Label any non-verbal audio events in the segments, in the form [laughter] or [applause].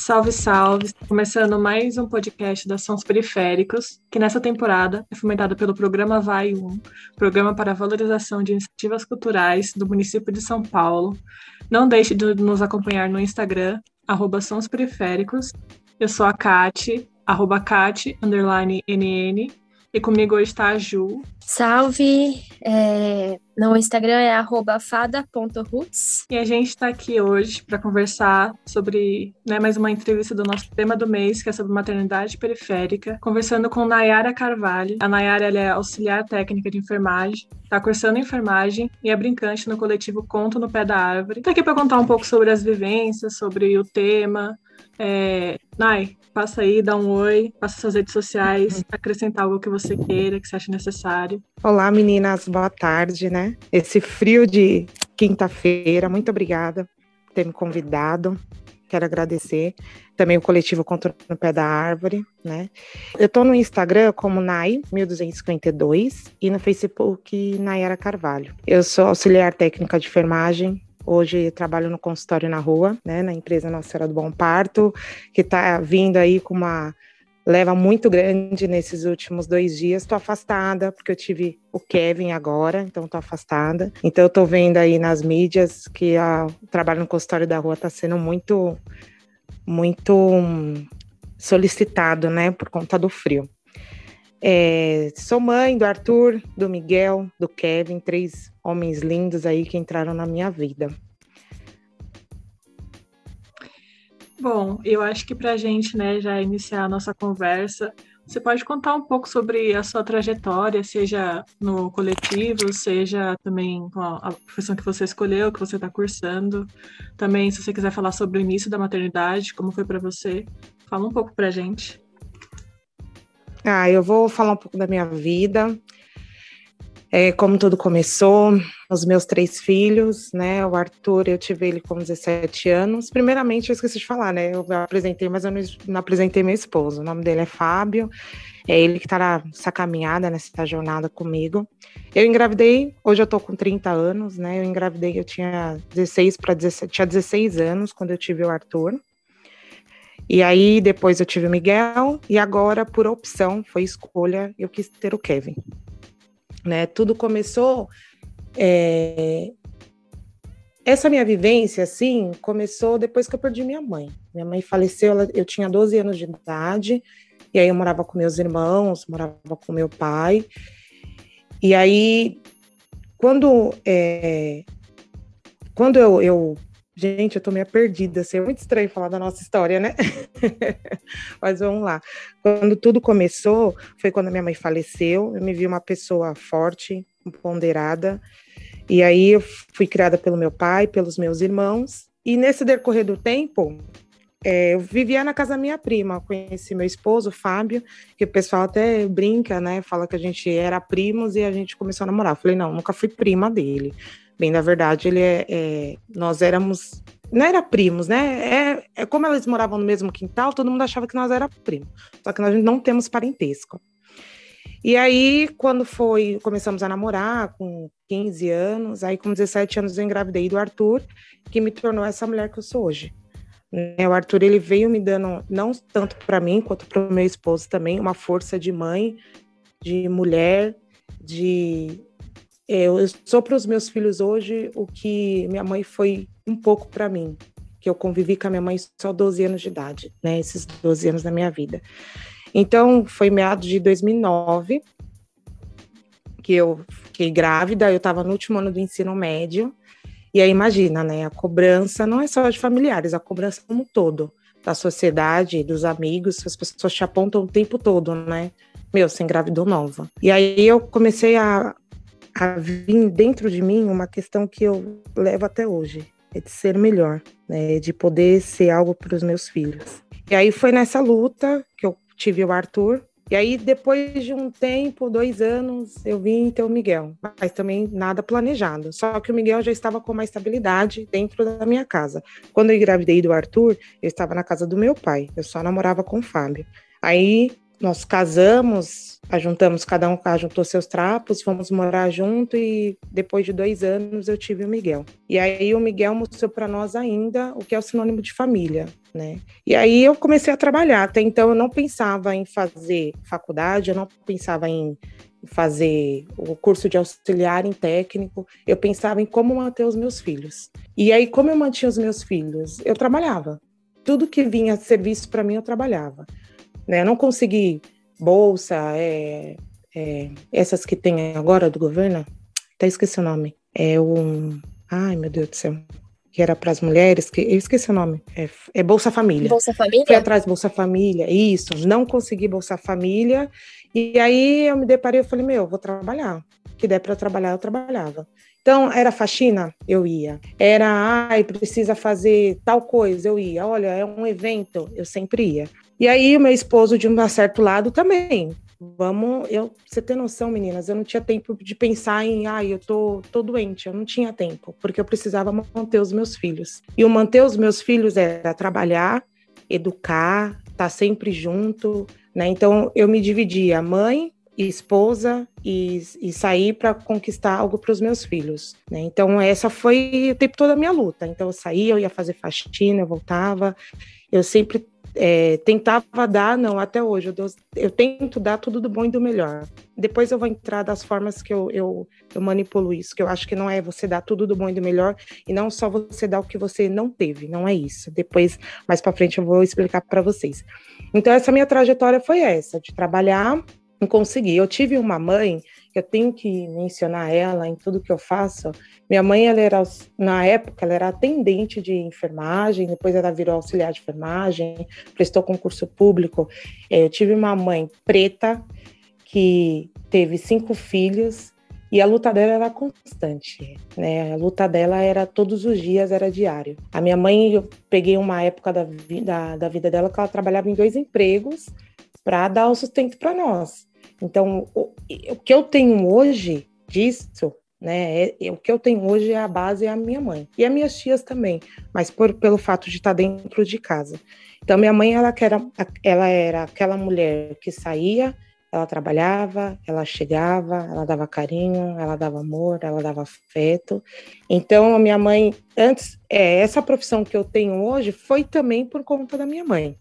Salve, salve! Começando mais um podcast da Sons Periféricos, que nessa temporada é fomentado pelo Programa Vai 1, Programa para a Valorização de Iniciativas Culturais do município de São Paulo. Não deixe de nos acompanhar no Instagram, Sons Periféricos. Eu sou a Kati, arroba Kati, underline NN, e comigo hoje está a Ju. Salve! É, no Instagram é fada.roots. E a gente está aqui hoje para conversar sobre né, mais uma entrevista do nosso tema do mês, que é sobre maternidade periférica, conversando com Nayara Carvalho. A Nayara ela é auxiliar técnica de enfermagem, está cursando enfermagem e é brincante no coletivo Conto no Pé da Árvore. Está aqui para contar um pouco sobre as vivências, sobre o tema. É... Nay, Passa aí, dá um oi, passa suas redes sociais, uhum. acrescentar algo que você queira, que você acha necessário. Olá, meninas, boa tarde, né? Esse frio de quinta-feira, muito obrigada por ter me convidado. Quero agradecer também o coletivo Contra no Pé da Árvore, né? Eu tô no Instagram como Nai1252 e no Facebook Nayara Carvalho. Eu sou auxiliar técnica de enfermagem, Hoje trabalho no consultório na rua, né, na empresa Nossa Senhora do Bom Parto, que está vindo aí com uma leva muito grande nesses últimos dois dias. Estou afastada, porque eu tive o Kevin agora, então estou afastada. Então estou vendo aí nas mídias que a, o trabalho no consultório da rua está sendo muito, muito hum, solicitado, né, por conta do frio. É, sou mãe do Arthur, do Miguel, do Kevin, três homens lindos aí que entraram na minha vida. Bom, eu acho que para a gente, né, já iniciar a nossa conversa, você pode contar um pouco sobre a sua trajetória, seja no coletivo, seja também com a profissão que você escolheu, que você está cursando. Também, se você quiser falar sobre o início da maternidade, como foi para você, fala um pouco para a gente. Ah, eu vou falar um pouco da minha vida, é, como tudo começou, os meus três filhos, né? O Arthur, eu tive ele com 17 anos. Primeiramente, eu esqueci de falar, né? Eu apresentei, mas eu não, não apresentei meu esposo. O nome dele é Fábio. É ele que está nessa caminhada, nessa jornada comigo. Eu engravidei, hoje eu tô com 30 anos, né? Eu engravidei, eu tinha 16 para 17, tinha 16 anos quando eu tive o Arthur. E aí depois eu tive o Miguel e agora por opção foi escolha eu quis ter o Kevin. Né? Tudo começou é... essa minha vivência assim começou depois que eu perdi minha mãe. Minha mãe faleceu, eu tinha 12 anos de idade e aí eu morava com meus irmãos, morava com meu pai. E aí quando é... quando eu, eu Gente, eu tô meio perdida, assim, é muito estranho falar da nossa história, né? [laughs] Mas vamos lá. Quando tudo começou, foi quando minha mãe faleceu, eu me vi uma pessoa forte, ponderada, e aí eu fui criada pelo meu pai, pelos meus irmãos, e nesse decorrer do tempo, é, eu vivia na casa da minha prima, conheci meu esposo, Fábio, que o pessoal até brinca, né? Fala que a gente era primos e a gente começou a namorar. Eu falei, não, nunca fui prima dele. Bem, na verdade, ele é, é, nós éramos, não era primos, né? É, é como eles moravam no mesmo quintal, todo mundo achava que nós era primo. Só que nós não temos parentesco. E aí, quando foi, começamos a namorar com 15 anos, aí com 17 anos eu engravidei do Arthur, que me tornou essa mulher que eu sou hoje. Né, o Arthur ele veio me dando não tanto para mim quanto para o meu esposo também uma força de mãe, de mulher, de eu sou para os meus filhos hoje o que minha mãe foi um pouco para mim, que eu convivi com a minha mãe só 12 anos de idade, né? Esses 12 anos da minha vida. Então, foi meados de 2009 que eu fiquei grávida, eu estava no último ano do ensino médio. E aí imagina, né? A cobrança não é só de familiares, a cobrança como um todo, da sociedade, dos amigos, as pessoas te apontam o tempo todo, né? Meu, você engravidou nova. E aí eu comecei a, a vir dentro de mim uma questão que eu levo até hoje, é de ser melhor, né, de poder ser algo para os meus filhos. E aí foi nessa luta que eu tive o Arthur, e aí depois de um tempo, dois anos, eu vim ter o Miguel, mas também nada planejado. Só que o Miguel já estava com uma estabilidade dentro da minha casa. Quando eu engravidei do Arthur, eu estava na casa do meu pai, eu só namorava com o Fábio. Aí nós casamos, ajuntamos, cada um ajuntou seus trapos, fomos morar junto e depois de dois anos eu tive o Miguel. E aí o Miguel mostrou para nós ainda o que é o sinônimo de família, né? E aí eu comecei a trabalhar. Até então eu não pensava em fazer faculdade, eu não pensava em fazer o curso de auxiliar em técnico, eu pensava em como manter os meus filhos. E aí, como eu mantinha os meus filhos? Eu trabalhava. Tudo que vinha serviço para mim, eu trabalhava. Né? Eu não consegui bolsa, é, é, essas que tem agora do governo, até esqueci o nome. É o. Ai, meu Deus do céu. Que era para as mulheres, que eu esqueci o nome. É, é Bolsa Família. Bolsa Família? Fui atrás Bolsa Família, isso. Não consegui Bolsa Família e aí eu me deparei, eu falei, meu, eu vou trabalhar. Que der para trabalhar, eu trabalhava. Então, era faxina? Eu ia. Era, ai, precisa fazer tal coisa? Eu ia. Olha, é um evento? Eu sempre ia. E aí, o meu esposo, de um certo lado, também. Vamos, eu, você tem noção, meninas, eu não tinha tempo de pensar em, ai, eu tô, tô doente, eu não tinha tempo, porque eu precisava manter os meus filhos. E o manter os meus filhos era trabalhar, educar, estar tá sempre junto, né? Então eu me dividia mãe, esposa e, e sair para conquistar algo para os meus filhos. Né? Então essa foi o tempo todo a minha luta. Então eu saía, eu ia fazer faxina, eu voltava. Eu sempre é, tentava dar, não, até hoje, eu, dou, eu, tento dar tudo do bom e do melhor. Depois eu vou entrar das formas que eu, eu, eu, manipulo isso, que eu acho que não é você dar tudo do bom e do melhor, e não só você dar o que você não teve, não é isso. Depois, mais para frente, eu vou explicar para vocês. Então, essa minha trajetória foi essa, de trabalhar e conseguir. Eu tive uma mãe, que eu tenho que mencionar ela em tudo que eu faço. Minha mãe, ela era, na época, ela era atendente de enfermagem, depois ela virou auxiliar de enfermagem, prestou concurso público. É, eu tive uma mãe preta, que teve cinco filhos, e a luta dela era constante, né? A luta dela era todos os dias, era diário. A minha mãe, eu peguei uma época da, da, da vida dela que ela trabalhava em dois empregos para dar o sustento para nós. Então, o, o, que eu tenho hoje disso, né? É, é, o que eu tenho hoje é a base é a minha mãe e as minhas tias também, mas por, pelo fato de estar dentro de casa. Então, minha mãe, ela, era, ela era aquela mulher que saía ela trabalhava, ela chegava, ela dava carinho, ela dava amor, ela dava afeto. Então, a minha mãe, antes, é, essa profissão que eu tenho hoje foi também por conta da minha mãe.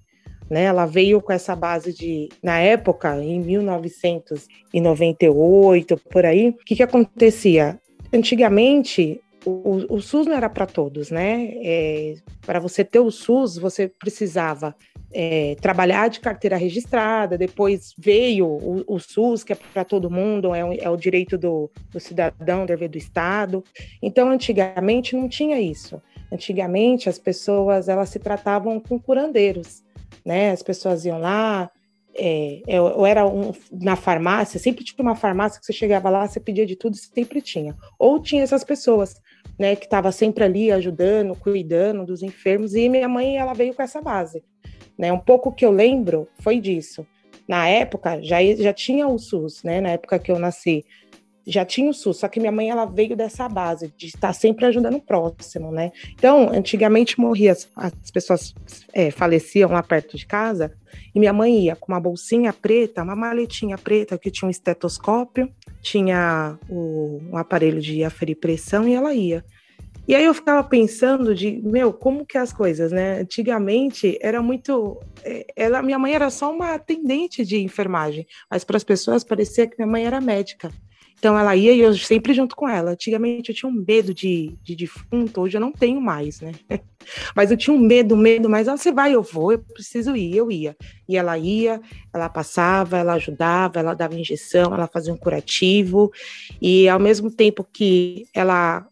Né? Ela veio com essa base de, na época, em 1998, por aí, o que, que acontecia? Antigamente, o, o, SUS não era para todos, né? É, para você ter o SUS, você precisava é, trabalhar de carteira registrada, depois veio o, o SUS, que é para todo mundo, é, é, o direito do, do cidadão, dever do Estado. Então, antigamente não tinha isso. Antigamente as pessoas elas se tratavam com curandeiros, né? As pessoas iam lá, é, eu, era um, na farmácia, sempre tinha uma farmácia que você chegava lá, você pedia de tudo, sempre tinha. Ou tinha essas pessoas, né, que estava sempre ali ajudando, cuidando dos enfermos, e minha mãe, ela veio com essa base. Né? Um pouco que eu lembro foi disso. Na época, já, já tinha o SUS, né? Na época que eu nasci, já tinha o SUS, só que minha mãe ela veio dessa base de estar sempre ajudando o próximo, né? Então, antigamente morria, as pessoas é, faleciam lá perto de casa e minha mãe ia com uma bolsinha preta, uma maletinha preta que tinha um estetoscópio, tinha o, um aparelho de aferir pressão e ela ia. E aí eu ficava pensando de, meu, como que as coisas, né? Antigamente era muito. É, ela, minha mãe era só uma atendente de enfermagem, mas para as pessoas parecia que minha mãe era médica. Então ela ia e eu sempre junto com ela. Antigamente eu tinha um medo de, de defunto, hoje eu não tenho mais, né? [laughs] Mas eu tinha um medo, medo, mas ah, você vai, eu vou, eu preciso ir, eu ia. E ela ia, ela passava, ela ajudava, ela dava injeção, ela fazia um curativo, e ao mesmo tempo que ela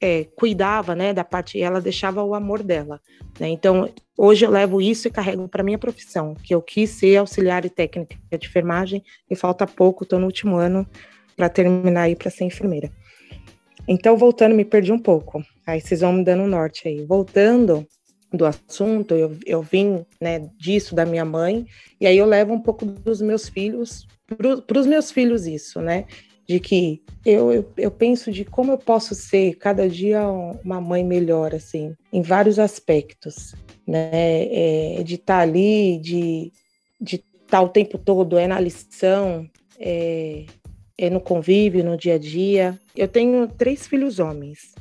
é, cuidava, né, da parte, ela deixava o amor dela, né? Então, hoje eu levo isso e carrego para minha profissão, que eu quis ser auxiliar e técnica de enfermagem e falta pouco, estou no último ano para terminar aí para ser enfermeira. Então, voltando, me perdi um pouco. Aí vocês vão me dando um norte aí. Voltando do assunto, eu, eu vim né, disso da minha mãe, e aí eu levo um pouco dos meus filhos, para os meus filhos isso, né? de que eu, eu, eu, penso de como eu posso ser cada dia uma mãe melhor, assim, em vários aspectos, né? É, de estar tá ali, de, de tá o tempo todo, é na lição, é, é no convívio, no dia a dia. Eu tenho três filhos homens,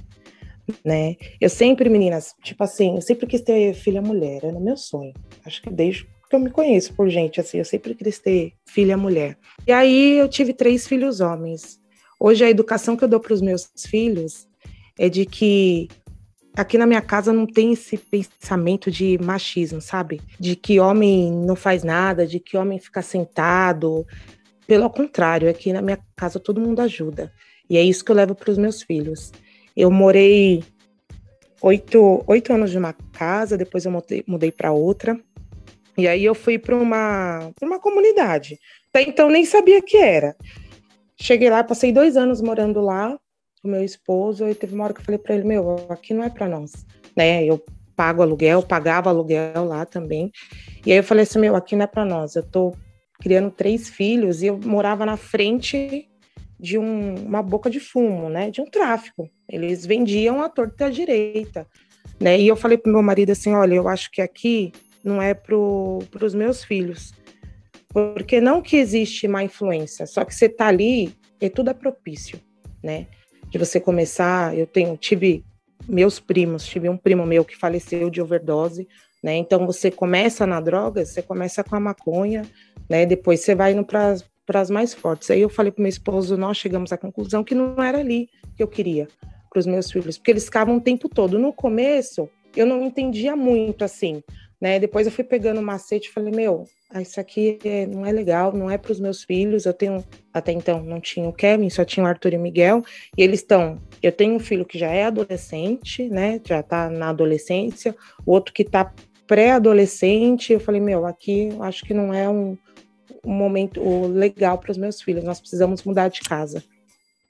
né? Eu sempre, meninas, tipo assim, eu sempre quis ter filha mulher, era meu sonho. Acho que desde que eu me conheço por gente, assim, eu sempre quis ter filha mulher. E aí eu tive três filhos homens. Hoje a educação que eu dou para os meus filhos é de que aqui na minha casa não tem esse pensamento de machismo, sabe? De que homem não faz nada, de que homem fica sentado. Pelo contrário, aqui na minha casa todo mundo ajuda. E é isso que eu levo para os meus filhos. Eu morei oito, oito anos de uma casa, depois eu mudei, mudei para outra. E aí eu fui para uma, uma comunidade. Até então nem sabia que era. Cheguei lá, passei dois anos morando lá com meu esposo e teve uma hora que eu falei para ele, meu, aqui não é para nós, né? Eu pago aluguel, pagava aluguel lá também. E aí eu falei assim, meu, aqui não é para nós. Eu tô criando três filhos e eu morava na frente de um, uma boca de fumo, né? De um tráfico. Eles vendiam a torta à direita, né? E eu falei pro meu marido assim, olha, eu acho que aqui não é para os meus filhos. Porque não que existe má influência, só que você tá ali e tudo é propício, né? De você começar, eu tenho, tive meus primos, tive um primo meu que faleceu de overdose, né? Então você começa na droga, você começa com a maconha, né? Depois você vai indo para as mais fortes. Aí eu falei para meu esposo, nós chegamos à conclusão que não era ali que eu queria para os meus filhos, porque eles ficavam o tempo todo. No começo, eu não entendia muito assim, né? Depois eu fui pegando o macete e falei, meu, ah, isso aqui é, não é legal, não é para os meus filhos. Eu tenho, até então, não tinha o Kevin, só tinha o Arthur e o Miguel, e eles estão. Eu tenho um filho que já é adolescente, né? Já está na adolescência, o outro que está pré-adolescente. Eu falei, meu, aqui acho que não é um, um momento legal para os meus filhos, nós precisamos mudar de casa,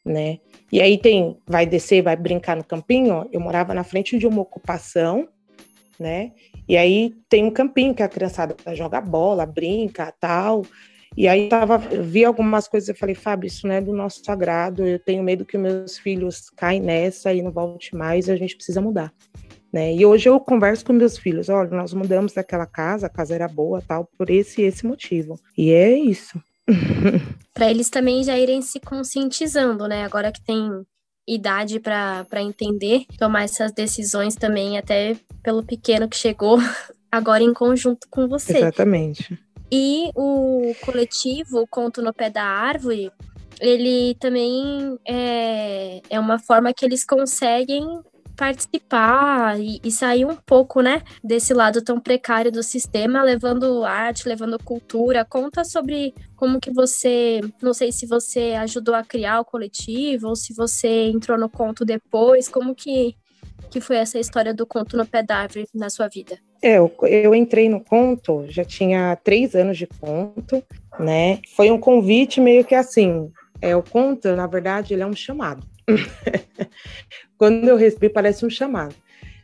né? E aí tem, vai descer, vai brincar no campinho. Eu morava na frente de uma ocupação, né? E aí tem um campinho que a criançada joga bola, brinca, tal. E aí tava, vi algumas coisas e falei, Fábio, isso não é do nosso sagrado, eu tenho medo que meus filhos caem nessa e não volte mais, a gente precisa mudar. Né? E hoje eu converso com meus filhos, olha, nós mudamos daquela casa, a casa era boa, tal, por esse e esse motivo. E é isso. [laughs] para eles também já irem se conscientizando, né? Agora que tem idade para entender, tomar essas decisões também, até pelo pequeno que chegou [laughs] agora em conjunto com você. Exatamente. E o coletivo Conto no Pé da Árvore, ele também é, é uma forma que eles conseguem participar e, e, sair um pouco, né, desse lado tão precário do sistema, levando arte, levando cultura. Conta sobre como que você, não sei se você ajudou a criar o coletivo ou se você entrou no conto depois, como que que foi essa história do conto no pé da árvore na sua vida? É, eu, eu entrei no conto, já tinha três anos de conto, né? Foi um convite meio que assim, é, o conto, na verdade, ele é um chamado. [laughs] Quando eu recebi, parece um chamado.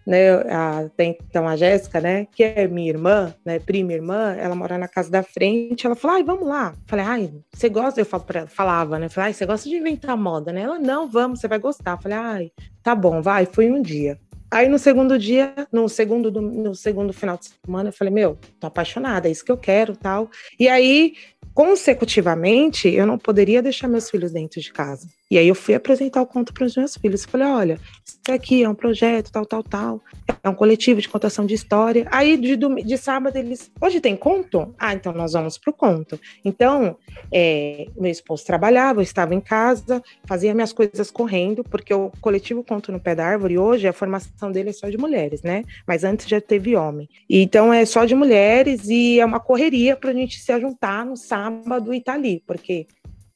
Né, a, tem, então a Jéssica, né, que é minha irmã, né, prima irmã, ela mora na casa da frente, ela falou, ai, vamos lá. Falei, ai, você gosta? Eu falo ela, falava, né, falei, ai, você gosta de inventar moda, né? Ela, não, vamos, você vai gostar. Falei, ai, tá bom, vai, fui um dia. Aí no segundo dia, no segundo, no segundo final de semana, eu falei, meu, tô apaixonada, é isso que eu quero, tal. E aí consecutivamente, eu não poderia deixar meus filhos dentro de casa. E aí eu fui apresentar o conto para os meus filhos. Falei, olha, isso aqui é um projeto, tal, tal, tal. É um coletivo de contação de história. Aí de, de sábado eles, hoje tem conto? Ah, então nós vamos para o conto. Então, é, meu esposo trabalhava, eu estava em casa, fazia minhas coisas correndo, porque o coletivo Conto no Pé da Árvore, hoje a formação dele é só de mulheres, né? Mas antes já teve homem. Então é só de mulheres e é uma correria para a gente se juntar no sábado sábado e tá ali, porque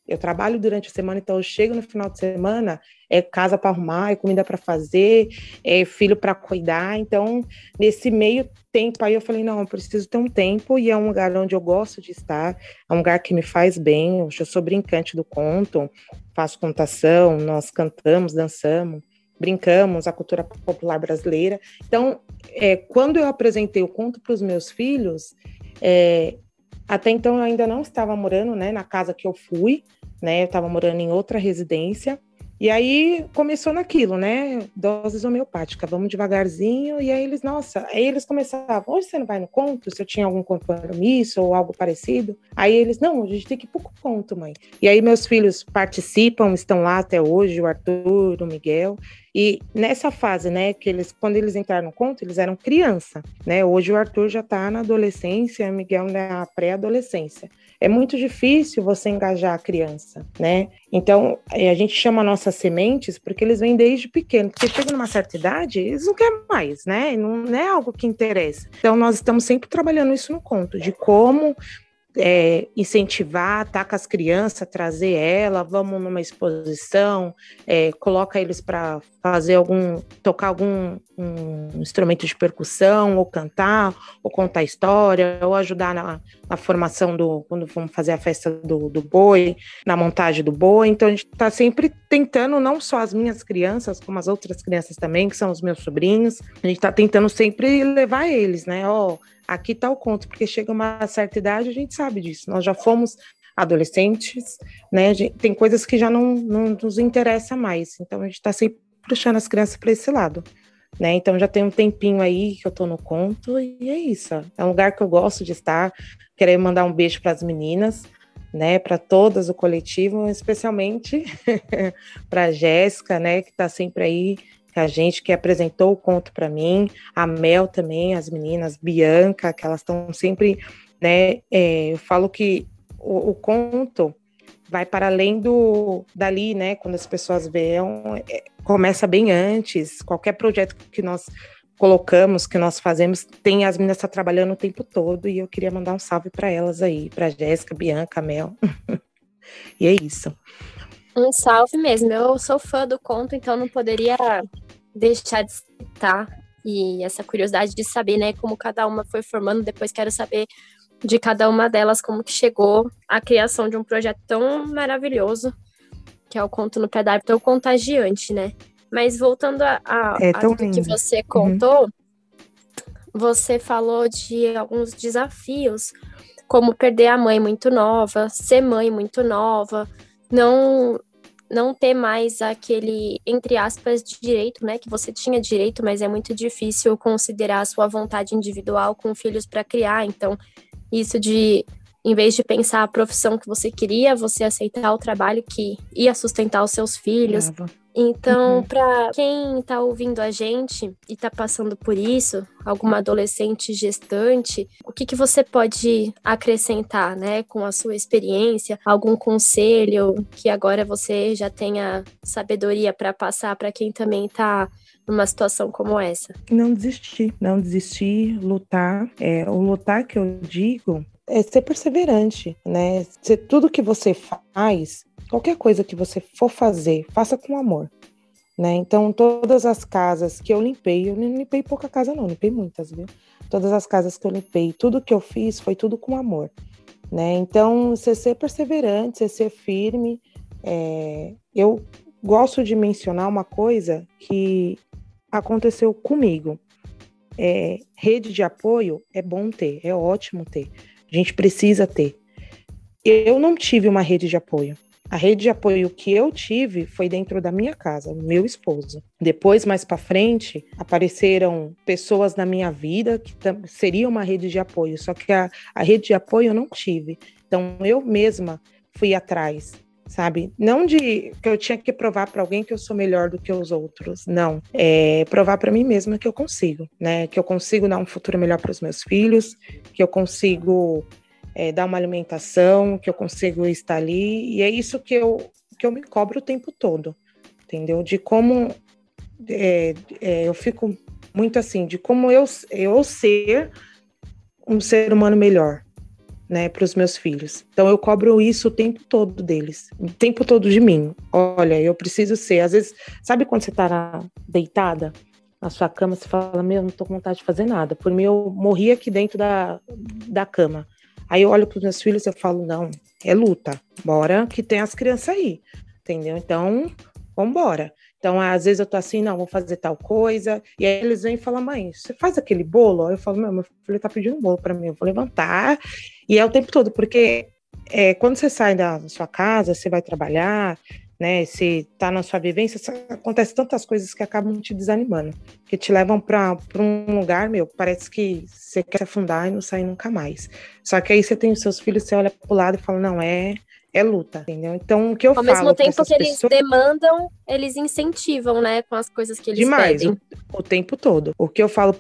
eu trabalho durante a semana, então eu chego no final de semana, é casa para arrumar, é comida para fazer, é filho para cuidar. Então, nesse meio tempo aí eu falei, não, eu preciso ter um tempo e é um lugar onde eu gosto de estar, é um lugar que me faz bem. Eu sou brincante do conto, faço contação, nós cantamos, dançamos, brincamos a cultura popular brasileira. Então, é, quando eu apresentei o conto para os meus filhos, é, até então eu ainda não estava morando, né, na casa que eu fui, né? Eu estava morando em outra residência. E aí começou naquilo, né? Doses homeopáticas, vamos devagarzinho. E aí eles, nossa, aí eles começavam, hoje você não vai no conto, se eu tinha algum compromisso ou algo parecido. Aí eles, não, a gente tem que ir pro conto, mãe. E aí meus filhos participam, estão lá até hoje, o Arthur, o Miguel. E nessa fase, né, que eles, quando eles entraram no conto, eles eram criança, né? Hoje o Arthur já está na adolescência, o Miguel na pré-adolescência é muito difícil você engajar a criança, né? Então, a gente chama nossas sementes porque eles vêm desde pequeno, porque chega numa certa idade, eles não querem mais, né? Não é algo que interessa. Então, nós estamos sempre trabalhando isso no conto, de como é, incentivar, tá com as crianças, trazer ela, vamos numa exposição, é, coloca eles para fazer algum, tocar algum um instrumento de percussão, ou cantar, ou contar história, ou ajudar na, na formação do, quando vamos fazer a festa do, do boi, na montagem do boi. Então a gente está sempre tentando, não só as minhas crianças, como as outras crianças também, que são os meus sobrinhos, a gente está tentando sempre levar eles, né? Ó, oh, aqui está o conto, porque chega uma certa idade, a gente sabe disso. Nós já fomos adolescentes, né? Tem coisas que já não, não nos interessa mais. Então a gente está sempre puxando as crianças para esse lado. Né? Então já tem um tempinho aí que eu tô no conto e é isso. É um lugar que eu gosto de estar. Querer mandar um beijo para as meninas, né? Para todas o coletivo, especialmente [laughs] para Jéssica, né? Que está sempre aí a gente que apresentou o conto para mim, a Mel também, as meninas, Bianca, que elas estão sempre, né? É, eu falo que o, o, conto vai para além do dali, né? Quando as pessoas veem, é, começa bem antes. Qualquer projeto que nós colocamos, que nós fazemos, tem as meninas tá trabalhando o tempo todo e eu queria mandar um salve para elas aí, para Jéssica, Bianca, Mel. [laughs] e é isso. Um salve mesmo. Eu sou fã do conto, então não poderia deixar de citar e essa curiosidade de saber, né, como cada uma foi formando. Depois quero saber de cada uma delas como que chegou a criação de um projeto tão maravilhoso que é o conto no pé da tão contagiante, né? Mas voltando a, a, é a que você contou, uhum. você falou de alguns desafios, como perder a mãe muito nova, ser mãe muito nova, não não ter mais aquele, entre aspas, direito, né? Que você tinha direito, mas é muito difícil considerar a sua vontade individual com filhos para criar. Então, isso de, em vez de pensar a profissão que você queria, você aceitar o trabalho que ia sustentar os seus filhos. Brava. Então, uhum. para quem está ouvindo a gente e está passando por isso, alguma adolescente gestante, o que, que você pode acrescentar, né, com a sua experiência, algum conselho que agora você já tenha sabedoria para passar para quem também está numa situação como essa? Não desistir, não desistir, lutar. É, o lutar que eu digo é ser perseverante, né? Ser tudo que você faz qualquer coisa que você for fazer, faça com amor. Né? Então, todas as casas que eu limpei, eu não limpei pouca casa, não, limpei muitas, viu? Todas as casas que eu limpei, tudo que eu fiz foi tudo com amor. Né? Então, você ser perseverante, você ser firme. É... Eu gosto de mencionar uma coisa que aconteceu comigo. É, rede de apoio é bom ter, é ótimo ter. A gente precisa ter. Eu não tive uma rede de apoio. A rede de apoio que eu tive foi dentro da minha casa, meu esposo. Depois, mais para frente, apareceram pessoas na minha vida que seria uma rede de apoio, só que a, a rede de apoio eu não tive. Então, eu mesma fui atrás, sabe? Não de que eu tinha que provar para alguém que eu sou melhor do que os outros, não. É provar para mim mesma que eu consigo, né? Que eu consigo dar um futuro melhor para os meus filhos, que eu consigo é, dar uma alimentação, que eu consigo estar ali, e é isso que eu, que eu me cobro o tempo todo, entendeu? De como é, é, eu fico muito assim, de como eu, eu ser um ser humano melhor, né, para os meus filhos. Então eu cobro isso o tempo todo deles, o tempo todo de mim. Olha, eu preciso ser. Às vezes, sabe quando você está deitada na sua cama, você fala, meu, não tô com vontade de fazer nada. Por mim, eu morri aqui dentro da, da cama. Aí eu olho para os meus filhos e eu falo, não, é luta, bora que tem as crianças aí, entendeu? Então, vambora. Então, às vezes eu tô assim, não, vou fazer tal coisa, e aí eles vêm e falam, mãe, você faz aquele bolo? Eu falo, meu, meu filho tá pedindo um bolo para mim, eu vou levantar, e é o tempo todo, porque é, quando você sai da sua casa, você vai trabalhar, né? Se tá na sua vivência, acontece tantas coisas que acabam te desanimando, que te levam para um lugar, meu, parece que você quer se afundar e não sair nunca mais. Só que aí você tem os seus filhos, você olha pro lado e fala, não, é é luta, entendeu? Então, o que eu Ao falo. Ao mesmo tempo que eles demandam, eles incentivam, né, com as coisas que eles Demais, pedem. O, o tempo todo. O que eu falo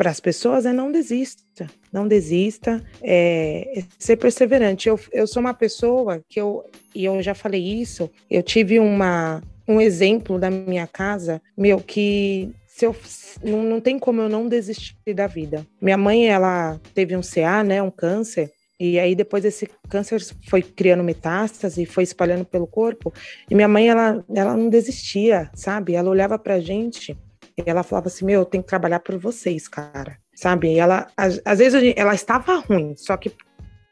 para as pessoas é não desista, não desista, é, é, ser perseverante. Eu, eu sou uma pessoa que eu, e eu já falei isso, eu tive uma, um exemplo da minha casa, meu, que se eu, não, não tem como eu não desistir da vida. Minha mãe, ela teve um CA, né, um câncer, e aí depois esse câncer foi criando metástase foi espalhando pelo corpo. E minha mãe, ela, ela não desistia, sabe? Ela olhava pra gente ela falava assim: Meu, eu tenho que trabalhar por vocês, cara. Sabe? E ela, às, vezes, ela estava ruim, só que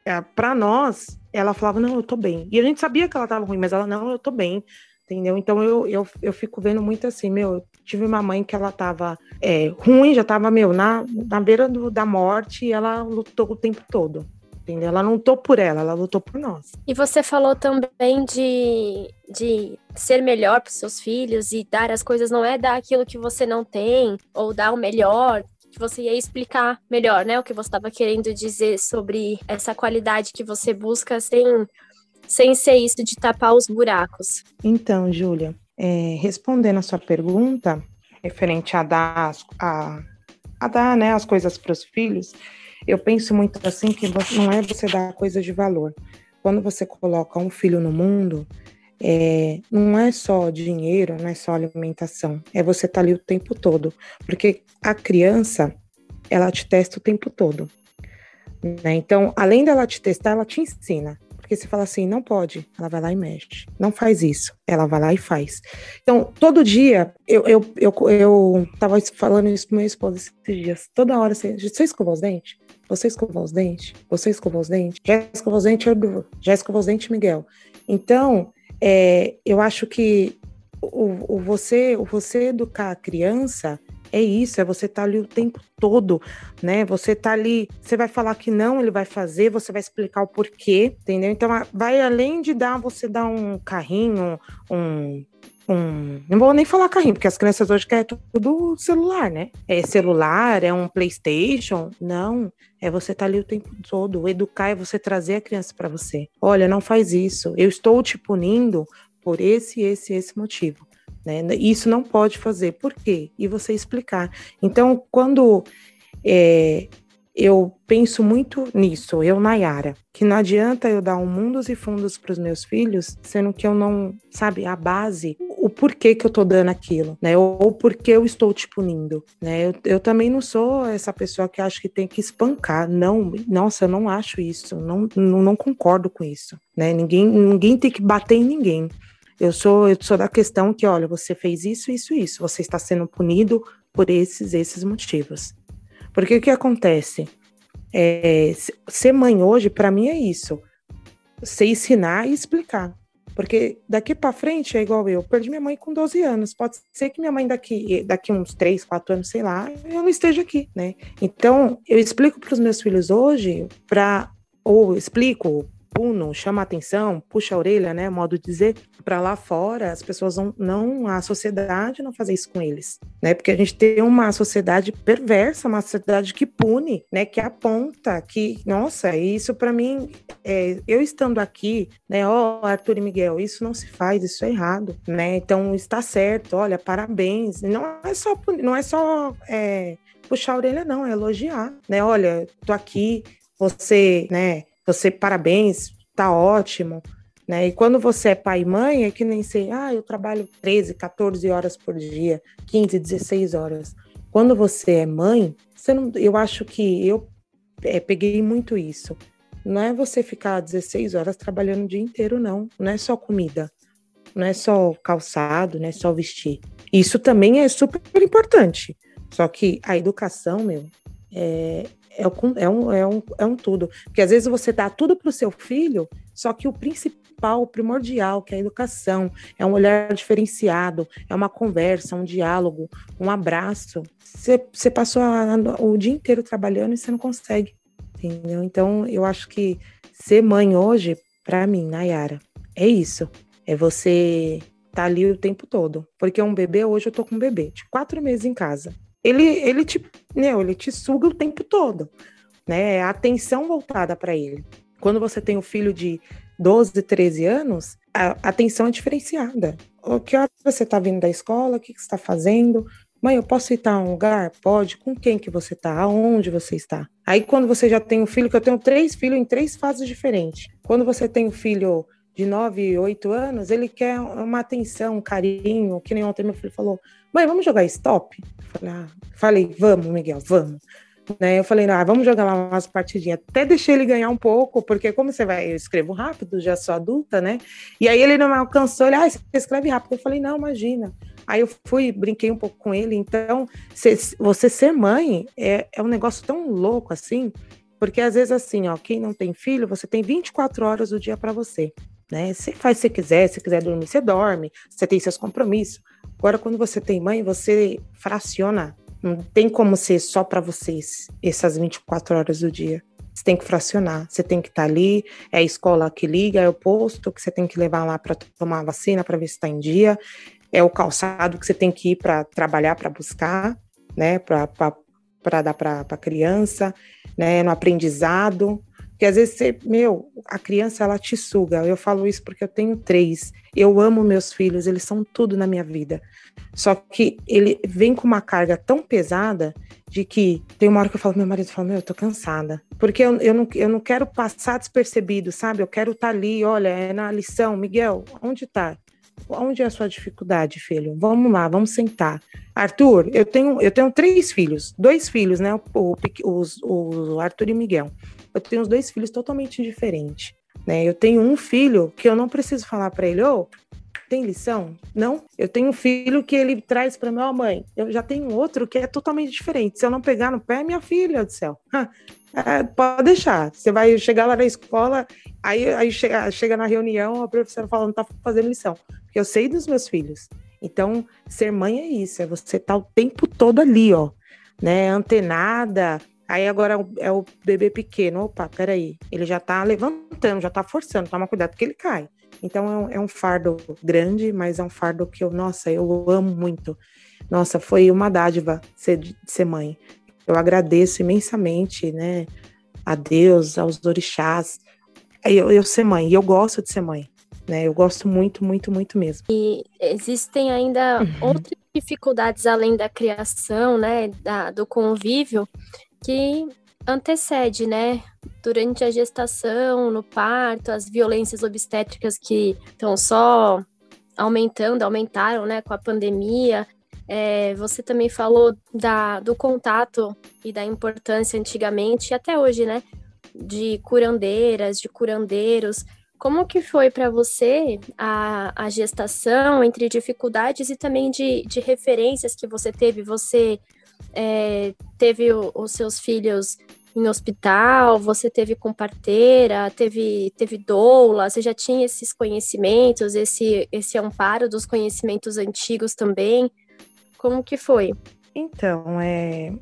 é, para nós, ela falava: Não, eu tô bem. E a gente sabia que ela estava ruim, mas ela: Não, eu tô bem. Entendeu? Então eu, eu, eu fico vendo muito assim, meu, eu tive uma mãe que ela tava é, ruim, já tava, meu, na, na beira do, da morte e ela lutou o tempo todo entendeu? Ela não lutou por ela, ela lutou por nós. E você falou também de, de ser melhor para seus filhos e dar as coisas, não é dar aquilo que você não tem, ou dar o melhor, que você ia explicar melhor, né? O que você estava querendo dizer sobre essa qualidade que você busca sem, sem ser isso de tapar os buracos. Então, Júlia, é, respondendo a sua pergunta, referente a dar, a, a dar né, as coisas para os filhos, eu penso muito assim que não é você dar coisa de valor. Quando você coloca um filho no mundo, é, não é só dinheiro, não é só alimentação, é você estar tá ali o tempo todo. Porque a criança, ela te testa o tempo todo. Né? Então, além dela te testar, ela te ensina. Porque você fala assim, não pode, ela vai lá e mexe. Não faz isso, ela vai lá e faz. Então, todo dia, eu, eu, eu, eu tava falando isso pro meu esposo esses dias. Toda hora, você, você escovou os dentes? Você escovou os dentes? Você escovou os dentes? Já escovou os dentes, Já escovou os dentes, Miguel? Então, é, eu acho que o, o, você, o você educar a criança é isso, é você estar tá ali o tempo todo, né? Você tá ali, você vai falar que não, ele vai fazer, você vai explicar o porquê, entendeu? Então, vai além de dar, você dar um carrinho, um um. Não vou nem falar carrinho, porque as crianças hoje querem tudo celular, né? É celular, é um PlayStation. Não. É você estar tá ali o tempo todo. Educar é você trazer a criança para você. Olha, não faz isso. Eu estou te punindo por esse, esse, esse motivo. Né? Isso não pode fazer. Por quê? E você explicar. Então, quando é, eu penso muito nisso, eu, Nayara, que não adianta eu dar um mundos e fundos para os meus filhos, sendo que eu não, sabe, a base, o porquê que eu tô dando aquilo, né? Ou, ou porquê eu estou te punindo, né? Eu, eu também não sou essa pessoa que acha que tem que espancar, não, nossa, eu não acho isso, não, não, não concordo com isso, né? Ninguém, ninguém tem que bater em ninguém. Eu sou, eu sou da questão que, olha, você fez isso, isso, isso, você está sendo punido por esses, esses motivos. Porque o que acontece? É, ser mãe hoje, para mim, é isso. Ser ensinar e explicar. Porque daqui para frente é igual eu. Perdi minha mãe com 12 anos. Pode ser que minha mãe daqui, daqui uns 3, 4 anos, sei lá, eu não esteja aqui, né? Então, eu explico para os meus filhos hoje, para ou explico puno, chama atenção, puxa a orelha, né, modo de dizer, para lá fora, as pessoas não, não, a sociedade não fazer isso com eles, né, porque a gente tem uma sociedade perversa, uma sociedade que pune, né, que aponta, que, nossa, isso para mim, é, eu estando aqui, né, ó, oh, Arthur e Miguel, isso não se faz, isso é errado, né, então está certo, olha, parabéns, não é só, não é só é, puxar a orelha, não, é elogiar, né, olha, tô aqui, você, né, você, parabéns, tá ótimo. Né? E quando você é pai e mãe, é que nem sei, ah, eu trabalho 13, 14 horas por dia, 15, 16 horas. Quando você é mãe, você não, eu acho que eu é, peguei muito isso. Não é você ficar 16 horas trabalhando o dia inteiro, não. Não é só comida, não é só calçado, não é só vestir. Isso também é super importante. Só que a educação, meu, é, é, é, um, é, um, é um tudo. Porque às vezes você dá tudo para o seu filho, só que o principal, o primordial, que é a educação, é um olhar diferenciado, é uma conversa, um diálogo, um abraço. Você, passou a, o dia inteiro trabalhando e você não consegue, entendeu? Então, eu acho que ser mãe hoje, para mim, Nayara, é isso. É você tá ali o tempo todo. Porque um bebê, hoje eu tô com um bebê de quatro meses em casa. Ele, ele te, né, ele te suga o tempo todo, né? É a atenção voltada para ele. Quando você tem um filho de 12, 13 anos, a atenção é diferenciada. O que hora você está vindo da escola? O que, que você está fazendo? Mãe, eu posso ir a um lugar? Pode. Com quem que você está? Aonde você está? Aí, quando você já tem um filho, que eu tenho três filhos em três fases diferentes. Quando você tem um filho de 9, 8 anos, ele quer uma atenção, um carinho, que nem ontem meu filho falou, mãe, vamos jogar stop? Falei, ah, falei vamos, Miguel, vamos. Né, eu falei, ah, vamos jogar lá umas partidinhas. Até deixei ele ganhar um pouco, porque como você vai, eu escrevo rápido, já sou adulta, né? E aí ele não me alcançou, ele, ah, você escreve rápido. Eu falei, não, imagina. Aí eu fui, brinquei um pouco com ele. Então, você ser mãe é, é um negócio tão louco assim, porque às vezes assim, ó, quem não tem filho, você tem 24 horas do dia para você. Né? Você faz se quiser, se quiser dormir, você dorme, você tem seus compromissos. Agora, quando você tem mãe, você fraciona. Não tem como ser só para vocês essas 24 horas do dia. Você tem que fracionar, você tem que estar tá ali, é a escola que liga, é o posto que você tem que levar lá para tomar a vacina para ver se está em dia, é o calçado que você tem que ir para trabalhar, para buscar, né, para dar para a criança, né, no aprendizado. Porque às vezes você, meu, a criança ela te suga. Eu falo isso porque eu tenho três. Eu amo meus filhos, eles são tudo na minha vida. Só que ele vem com uma carga tão pesada de que tem uma hora que eu falo, meu marido fala, meu, eu tô cansada. Porque eu, eu, não, eu não quero passar despercebido, sabe? Eu quero estar tá ali, olha, é na lição, Miguel, onde tá? Onde é a sua dificuldade, filho? Vamos lá, vamos sentar. Arthur, eu tenho, eu tenho três filhos, dois filhos, né? O, o, o Arthur e Miguel eu tenho os dois filhos totalmente diferentes. Né? Eu tenho um filho que eu não preciso falar para ele, ô, oh, tem lição? Não. Eu tenho um filho que ele traz para minha mãe. Eu já tenho outro que é totalmente diferente. Se eu não pegar no pé, é minha filha do céu. [laughs] É, pode deixar. Você vai chegar lá na escola, aí, aí chega, chega na reunião, a professora fala, não tá fazendo lição. Porque eu sei dos meus filhos. Então, ser mãe é isso, é você estar tá o tempo todo ali, ó, né, antenada, Aí agora é o bebê pequeno. Opa, peraí. Ele já tá levantando, já tá forçando. Toma cuidado que ele cai. Então é um, é um, fardo grande, mas é um fardo que eu, nossa, eu amo muito. Nossa, foi uma dádiva ser, ser mãe. Eu agradeço imensamente, né? A Deus, aos orixás. Eu, eu ser mãe, e eu gosto de ser mãe. Né? Eu gosto muito, muito, muito mesmo. E existem ainda uhum. outras dificuldades além da criação, né? Da, do convívio, que antecede, né? Durante a gestação, no parto, as violências obstétricas que estão só aumentando, aumentaram, né, com a pandemia. É, você também falou da, do contato e da importância antigamente e até hoje, né, de curandeiras, de curandeiros. Como que foi para você a, a gestação entre dificuldades e também de, de referências que você teve? Você é, teve o, os seus filhos em hospital, você teve com parteira, teve, teve doula, você já tinha esses conhecimentos, esse, esse amparo dos conhecimentos antigos também? Como que foi? Então, é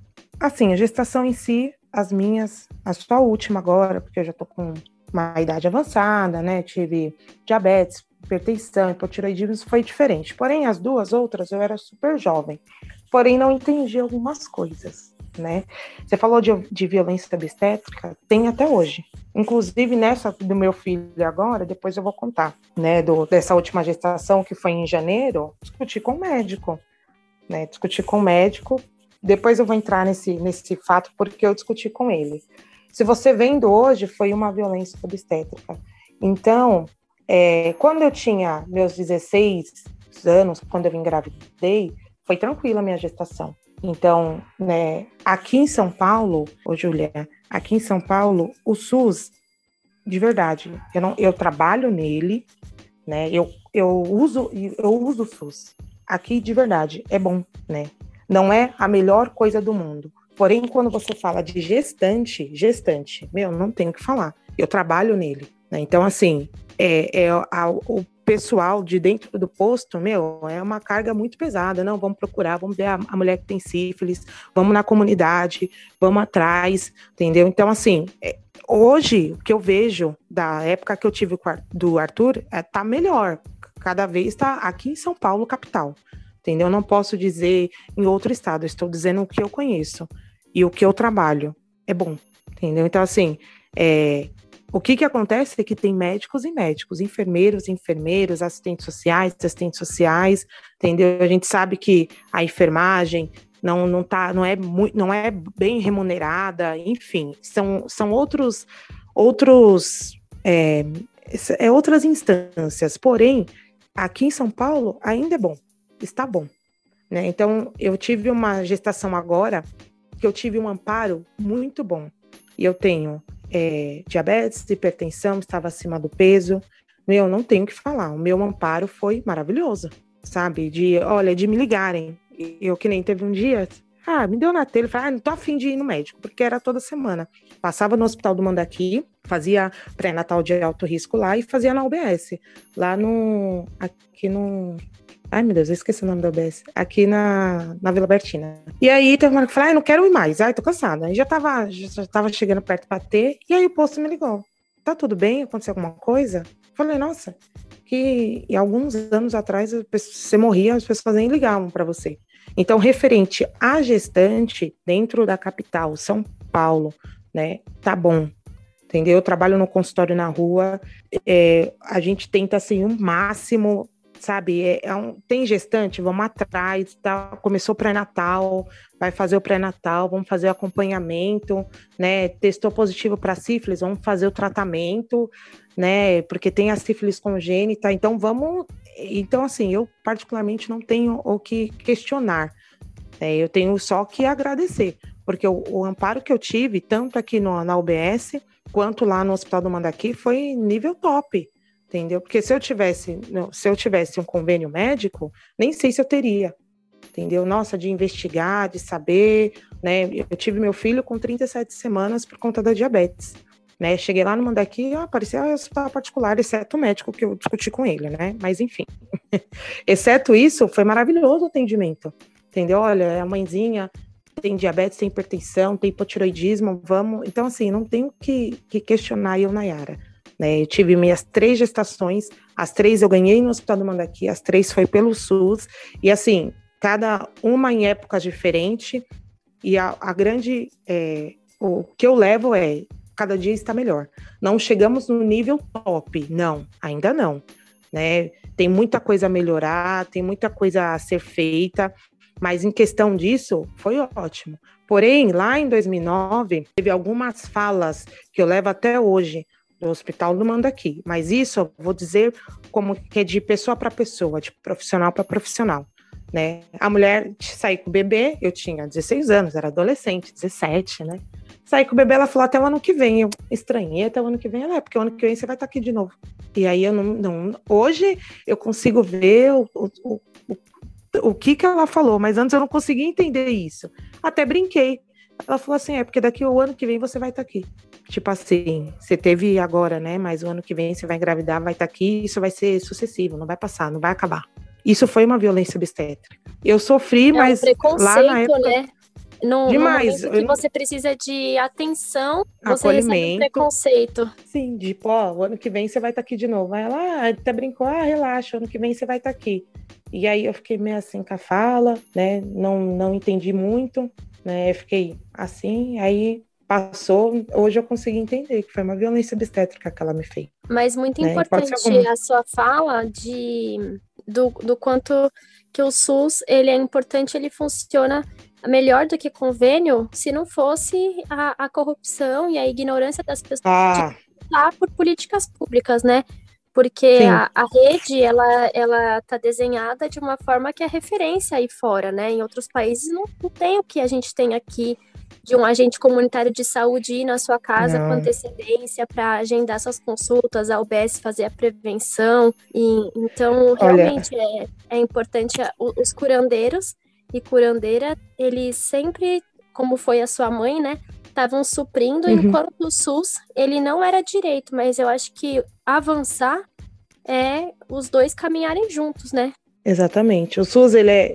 assim, a gestação em si, as minhas, a sua última agora, porque eu já tô com uma idade avançada, né? Tive diabetes, hipertensão, hipotiroidismo, foi diferente. Porém, as duas outras eu era super jovem porém não entendi algumas coisas, né? Você falou de, de violência obstétrica, tem até hoje. Inclusive nessa do meu filho agora, depois eu vou contar, né? Do, dessa última gestação que foi em janeiro, discuti com o médico, né? Discuti com o médico. Depois eu vou entrar nesse, nesse fato porque eu discuti com ele. Se você vendo hoje, foi uma violência obstétrica. Então, é, quando eu tinha meus 16 anos, quando eu engravidei, foi tranquila a minha gestação. Então, né, aqui em São Paulo, ô Júlia, aqui em São Paulo, o SUS, de verdade, eu, não, eu trabalho nele, né? Eu, eu uso eu uso o SUS. Aqui, de verdade, é bom, né? Não é a melhor coisa do mundo. Porém, quando você fala de gestante, gestante, meu, não tenho o que falar. Eu trabalho nele. Né? Então, assim, é, é a, o pessoal de dentro do posto, meu, é uma carga muito pesada. Não, vamos procurar, vamos ver a, a, mulher que tem sífilis, vamos na comunidade, vamos atrás, entendeu? Então, assim, é, hoje, o que eu vejo da época que eu tive do Arthur, é, tá melhor. cada vez está aqui em São Paulo, capital. Entendeu? Eu não posso dizer em outro estado, estou dizendo o que eu conheço e o que eu trabalho. É bom, entendeu? Então, assim, é, o que, que acontece é que tem médicos e médicos, enfermeiros e enfermeiros, assistentes sociais, assistentes sociais, entendeu? A gente sabe que a enfermagem não, não, tá, não, é, muito, não é bem remunerada, enfim, são, são outros, outros é, é outras instâncias. Porém, aqui em São Paulo ainda é bom, está bom. Né? Então, eu tive uma gestação agora que eu tive um amparo muito bom. E eu tenho é, diabetes, hipertensão, estava acima do peso. Meu, não tenho o que falar. O meu amparo foi maravilhoso, sabe? De, olha, de me ligarem. Eu que nem teve um dia, ah, me deu na telha, falei, ah, não tô afim de ir no médico, porque era toda semana. Passava no hospital do Mandaqui, fazia pré-natal de alto risco lá e fazia na UBS. Lá no. Aqui no. Ai, meu Deus, eu esqueci o nome da UBS. Aqui na, na Vila Bertina. E aí teve uma hora que eu falei, ah, não quero ir mais. Ai, tô cansada. Aí já tava, já tava chegando perto pra ter. E aí o posto me ligou. Tá tudo bem? Aconteceu alguma coisa? Falei, nossa, que alguns anos atrás você morria, as pessoas nem ligavam para você. Então, referente à gestante dentro da capital, São Paulo, né, tá bom. Entendeu? Eu trabalho no consultório na rua, é, a gente tenta assim o máximo sabe? É, é um, tem gestante, vamos atrás, tá? Começou o pré-natal, vai fazer o pré-natal, vamos fazer o acompanhamento, né? Testou positivo para sífilis, vamos fazer o tratamento, né? Porque tem a sífilis congênita, então vamos então, assim, eu particularmente não tenho o que questionar. É, eu tenho só que agradecer, porque o, o, amparo que eu tive, tanto aqui no, na UBS, quanto lá no Hospital do Mandaqui, foi nível top, entendeu? Porque se eu tivesse, se eu tivesse um convênio médico, nem sei se eu teria, entendeu? Nossa, de investigar, de saber, né? Eu tive meu filho com 37 semanas por conta da diabetes. Né? Cheguei lá no Mandaqui, ó, apareceu um hospital particular, exceto o médico que eu discuti com ele, né? Mas enfim. [laughs] exceto isso, foi maravilhoso o atendimento. Entendeu? Olha, a mãezinha tem diabetes, tem hipertensão, tem hipotiroidismo, vamos. Então, assim, não tenho que, que questionar eu, Nayara. Né? Eu tive minhas três gestações, as três eu ganhei no Hospital do Mandaqui, as três foi pelo SUS, e assim, cada uma em épocas diferentes, e a, a grande. É, o que eu levo é cada dia está melhor. Não chegamos no nível top, não, ainda não. Né? Tem muita coisa a melhorar, tem muita coisa a ser feita, mas em questão disso, foi ótimo. Porém, lá em 2009, teve algumas falas que eu levo até hoje do Hospital do Mandaqui, mas isso eu vou dizer como que é de pessoa para pessoa, de profissional para profissional. Né? A mulher sair com o bebê, eu tinha 16 anos, era adolescente, 17, né? Saí com o bebê, ela falou até o ano que vem. Eu estranhei até o ano que vem. Ela é, porque o ano que vem você vai estar aqui de novo. E aí eu não. não hoje eu consigo ver o, o, o, o que, que ela falou, mas antes eu não conseguia entender isso. Até brinquei. Ela falou assim: é porque daqui o ano que vem você vai estar aqui. Tipo assim, você teve agora, né? Mas o ano que vem você vai engravidar, vai estar aqui, isso vai ser sucessivo, não vai passar, não vai acabar. Isso foi uma violência obstétrica. Eu sofri, é mas um lá na época. Né? No, Demais. No que você precisa de atenção, você recebe preconceito. Sim, de tipo, ó, o ano que vem você vai estar tá aqui de novo. Aí ela ah, até brincou, ah, relaxa, ano que vem você vai estar tá aqui. E aí eu fiquei meio assim com a fala, né? Não, não entendi muito, né? Eu fiquei assim, aí passou, hoje eu consegui entender que foi uma violência obstétrica que ela me fez. Mas muito né? importante a sua fala de do, do quanto que o SUS ele é importante, ele funciona melhor do que convênio se não fosse a, a corrupção e a ignorância das pessoas ah. de por políticas públicas, né? Porque a, a, rede, ela, ela tá desenhada de uma forma que é referência aí fora, né? Em outros países não, não tem o que a gente tem aqui de um agente comunitário de saúde ir na sua casa não. com antecedência para agendar suas consultas, a UBS fazer a prevenção. E, então, realmente é, é importante os curandeiros e curandeira, eles sempre, como foi a sua mãe, né? Estavam suprindo, uhum. enquanto o SUS, ele não era direito, mas eu acho que avançar é os dois caminharem juntos, né? Exatamente. O SUS, ele é.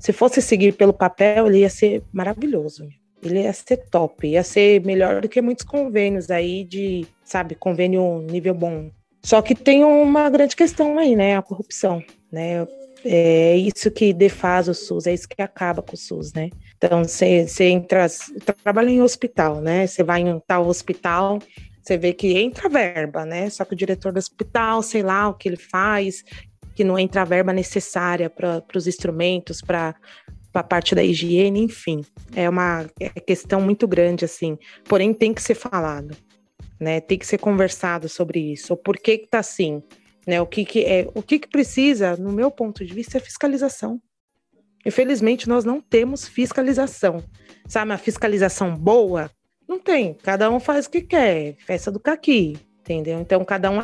Se fosse seguir pelo papel, ele ia ser maravilhoso. Ele ia ser top, ia ser melhor do que muitos convênios aí de, sabe, convênio nível bom, Só que tem uma grande questão aí, né? A corrupção, né? É isso que defaz o SUS, é isso que acaba com o SUS, né? Então, você entra, trabalha em hospital, né? Você vai em tal hospital, você vê que entra verba, né? Só que o diretor do hospital, sei lá o que ele faz, que não entra a verba necessária para os instrumentos, para a parte da higiene, enfim. É uma é questão muito grande, assim. Porém, tem que ser falado, né? Tem que ser conversado sobre isso. O porquê que tá assim, né? O que, que é, o que, que precisa, no meu ponto de vista, é fiscalização. Infelizmente, nós não temos fiscalização. Sabe, uma fiscalização boa não tem. Cada um faz o que quer. Festa do caqui, entendeu? Então, cada um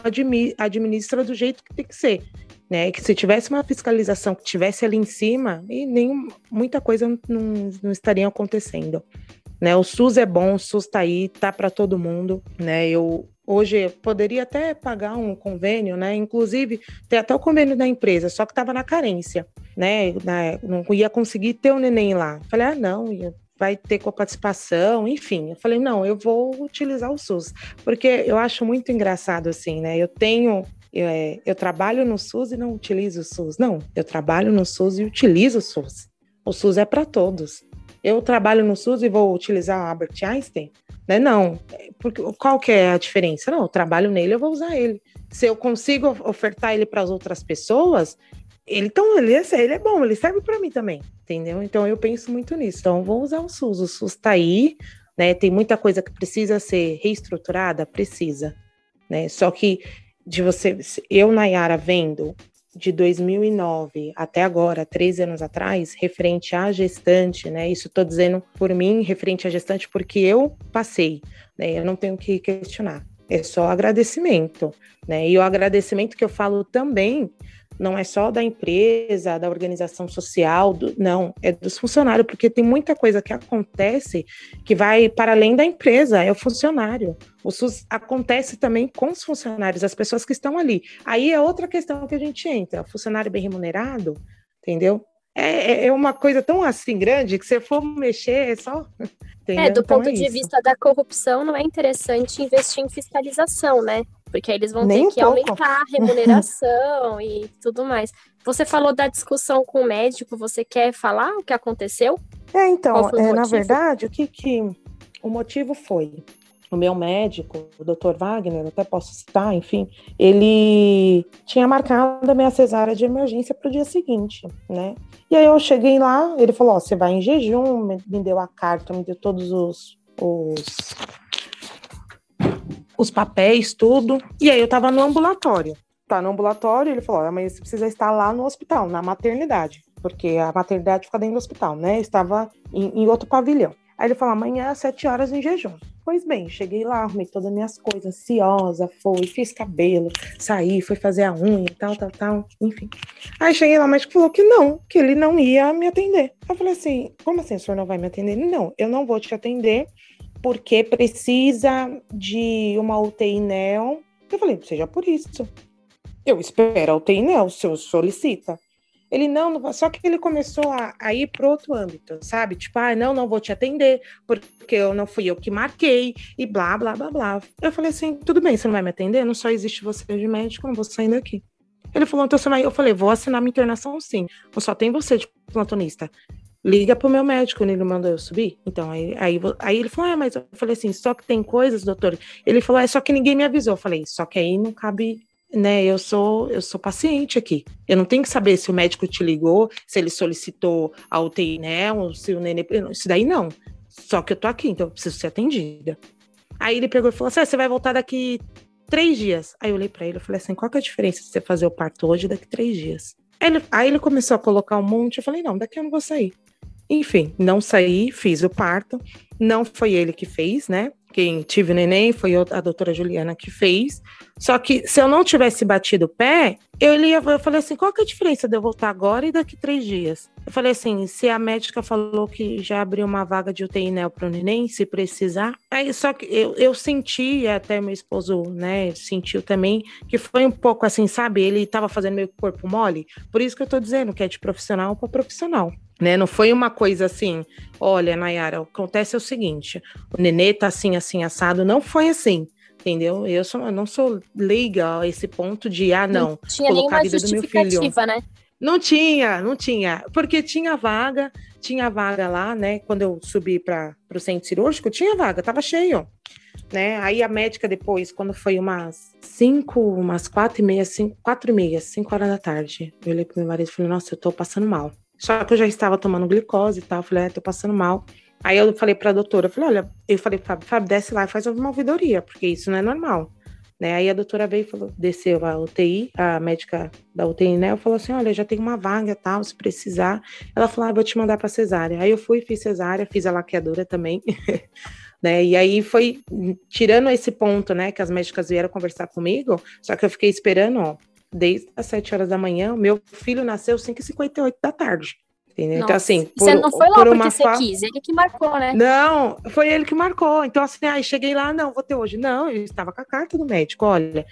administra do jeito que tem que ser. Né? Que se tivesse uma fiscalização que tivesse ali em cima, e nem muita coisa não, não estaria acontecendo. Né? O SUS é bom, o SUS está aí, tá para todo mundo, né? Eu hoje poderia até pagar um convênio, né? Inclusive, tem até o convênio da empresa, só que estava na carência, né? não ia conseguir ter o um neném lá. Falei, ah, não, ia vai ter coparticipação, enfim. Eu falei, não, eu vou utilizar o SUS, porque eu acho muito engraçado assim, né? Eu tenho eu, é, eu, trabalho no SUS e não utilizo o SUS. Não, eu trabalho no SUS e utilizo o SUS. O SUS é para todos. Eu trabalho no SUS e vou utilizar o Albert Einstein? Né? Não. Porque, qual que é a diferença? Não, eu trabalho nele, eu vou usar ele. Se eu consigo ofertar ele para as outras pessoas, ele, então, ele é, ele é bom, ele serve para mim também, entendeu? Então eu penso muito nisso. Então, vou usar o SUS. O SUS está aí, né? Tem muita coisa que precisa ser reestruturada, precisa, né? Só que de você, eu, Nayara, vendo de 2009 até agora, três anos atrás, referente à gestante, né? Isso estou dizendo por mim, referente à gestante, porque eu passei, né? Eu não tenho que questionar. É só agradecimento, né? E o agradecimento que eu falo também não é só da empresa, da organização social, do, não, é dos funcionários, porque tem muita coisa que acontece que vai para além da empresa, é o funcionário. O SUS acontece também com os funcionários, as pessoas que estão ali. Aí é outra questão que a gente entra, funcionário bem remunerado, entendeu? É, é, é uma coisa tão assim grande que se for mexer é só. [laughs] Entendeu? É, do então ponto é de isso. vista da corrupção, não é interessante investir em fiscalização, né? Porque aí eles vão Nem ter um que pouco. aumentar a [laughs] remuneração e tudo mais. Você falou da discussão com o médico, você quer falar o que aconteceu? É, então, é, na verdade, o que, que o motivo foi? O meu médico, o Dr. Wagner, até posso citar, enfim, ele tinha marcado a minha cesárea de emergência para o dia seguinte, né? E aí eu cheguei lá, ele falou: Ó, você vai em jejum, me deu a carta, me deu todos os, os os papéis, tudo. E aí eu tava no ambulatório. Tá no ambulatório, ele falou: amanhã você precisa estar lá no hospital, na maternidade, porque a maternidade fica dentro do hospital, né? estava em, em outro pavilhão. Aí ele falou: amanhã às sete horas em jejum. Pois bem, cheguei lá, arrumei todas as minhas coisas, ansiosa, fui, fiz cabelo, saí, fui fazer a unha, tal, tal, tal, enfim. Aí cheguei lá, o médico falou que não, que ele não ia me atender. Eu falei assim: como assim o senhor não vai me atender? Não, eu não vou te atender porque precisa de uma UTI NEO. Eu falei, seja por isso. Eu espero a UTI NEO, o senhor solicita. Ele não, não só que ele começou a, a ir para outro âmbito, sabe? Tipo, ah, não, não vou te atender, porque eu não fui eu que marquei, e blá, blá, blá, blá. Eu falei assim, tudo bem, você não vai me atender? Não só existe você de médico, não vou sair daqui. Ele falou, então você vai. Eu falei, vou assinar minha internação sim. Só tem você de plantonista liga pro meu médico, ele mandou eu subir. Então, aí, aí, aí ele falou, ah, mas eu falei assim, só que tem coisas, doutor. Ele falou, é só que ninguém me avisou. Eu falei, só que aí não cabe, né? Eu sou, eu sou paciente aqui. Eu não tenho que saber se o médico te ligou, se ele solicitou a UTI, né? Ou se o nenê. Isso daí não. Só que eu tô aqui, então eu preciso ser atendida. Aí ele pegou e falou assim: ah, você vai voltar daqui três dias. Aí eu olhei para ele e falei assim: qual que é a diferença de você fazer o parto hoje daqui três dias? Aí ele, aí ele começou a colocar um monte. Eu falei: não, daqui eu não vou sair. Enfim, não saí, fiz o parto. Não foi ele que fez, né? Quem tive o neném foi a doutora Juliana que fez. Só que se eu não tivesse batido o pé, eu ia, eu falei assim, qual que é a diferença de eu voltar agora e daqui três dias? Eu falei assim, se a médica falou que já abriu uma vaga de UTI neo para o neném, se precisar. Aí só que eu, eu senti, até meu esposo, né, sentiu também, que foi um pouco assim, sabe? Ele estava fazendo meio corpo mole. Por isso que eu tô dizendo que é de profissional para profissional. Né? Não foi uma coisa assim, olha, Nayara, acontece o seguinte, o nenê tá assim, assim, assado. Não foi assim entendeu? Eu, sou, eu não sou leiga a esse ponto de, ah, não, não tinha colocar a vida do meu filho. Né? Não tinha, não tinha, porque tinha vaga, tinha vaga lá, né? Quando eu subi para o centro cirúrgico, tinha vaga, tava cheio, né? Aí a médica depois, quando foi umas cinco, umas quatro e meia, cinco, quatro e meia, cinco horas da tarde, eu olhei pro meu marido e falei, nossa, eu tô passando mal. Só que eu já estava tomando glicose e tal, falei, é, tô passando mal. Aí eu falei para a doutora, eu falei, olha, eu falei, Fábio, Fábio, desce lá e faz uma ouvidoria, porque isso não é normal. Né? Aí a doutora veio e falou, desceu a UTI, a médica da UTI, né? Eu falou assim: olha, já tem uma vaga tal, se precisar. Ela falou: ah, vou te mandar para cesárea. Aí eu fui, fiz cesárea, fiz a laqueadora também. [laughs] né? E aí foi tirando esse ponto, né? Que as médicas vieram conversar comigo, só que eu fiquei esperando, ó, desde as 7 horas da manhã. Meu filho nasceu 5h58 da tarde. Entendeu? Então, assim. Por, você não foi lá por porque uma você fa... quis, ele que marcou, né? Não, foi ele que marcou. Então, assim, aí cheguei lá, não, vou ter hoje. Não, eu estava com a carta do médico, olha,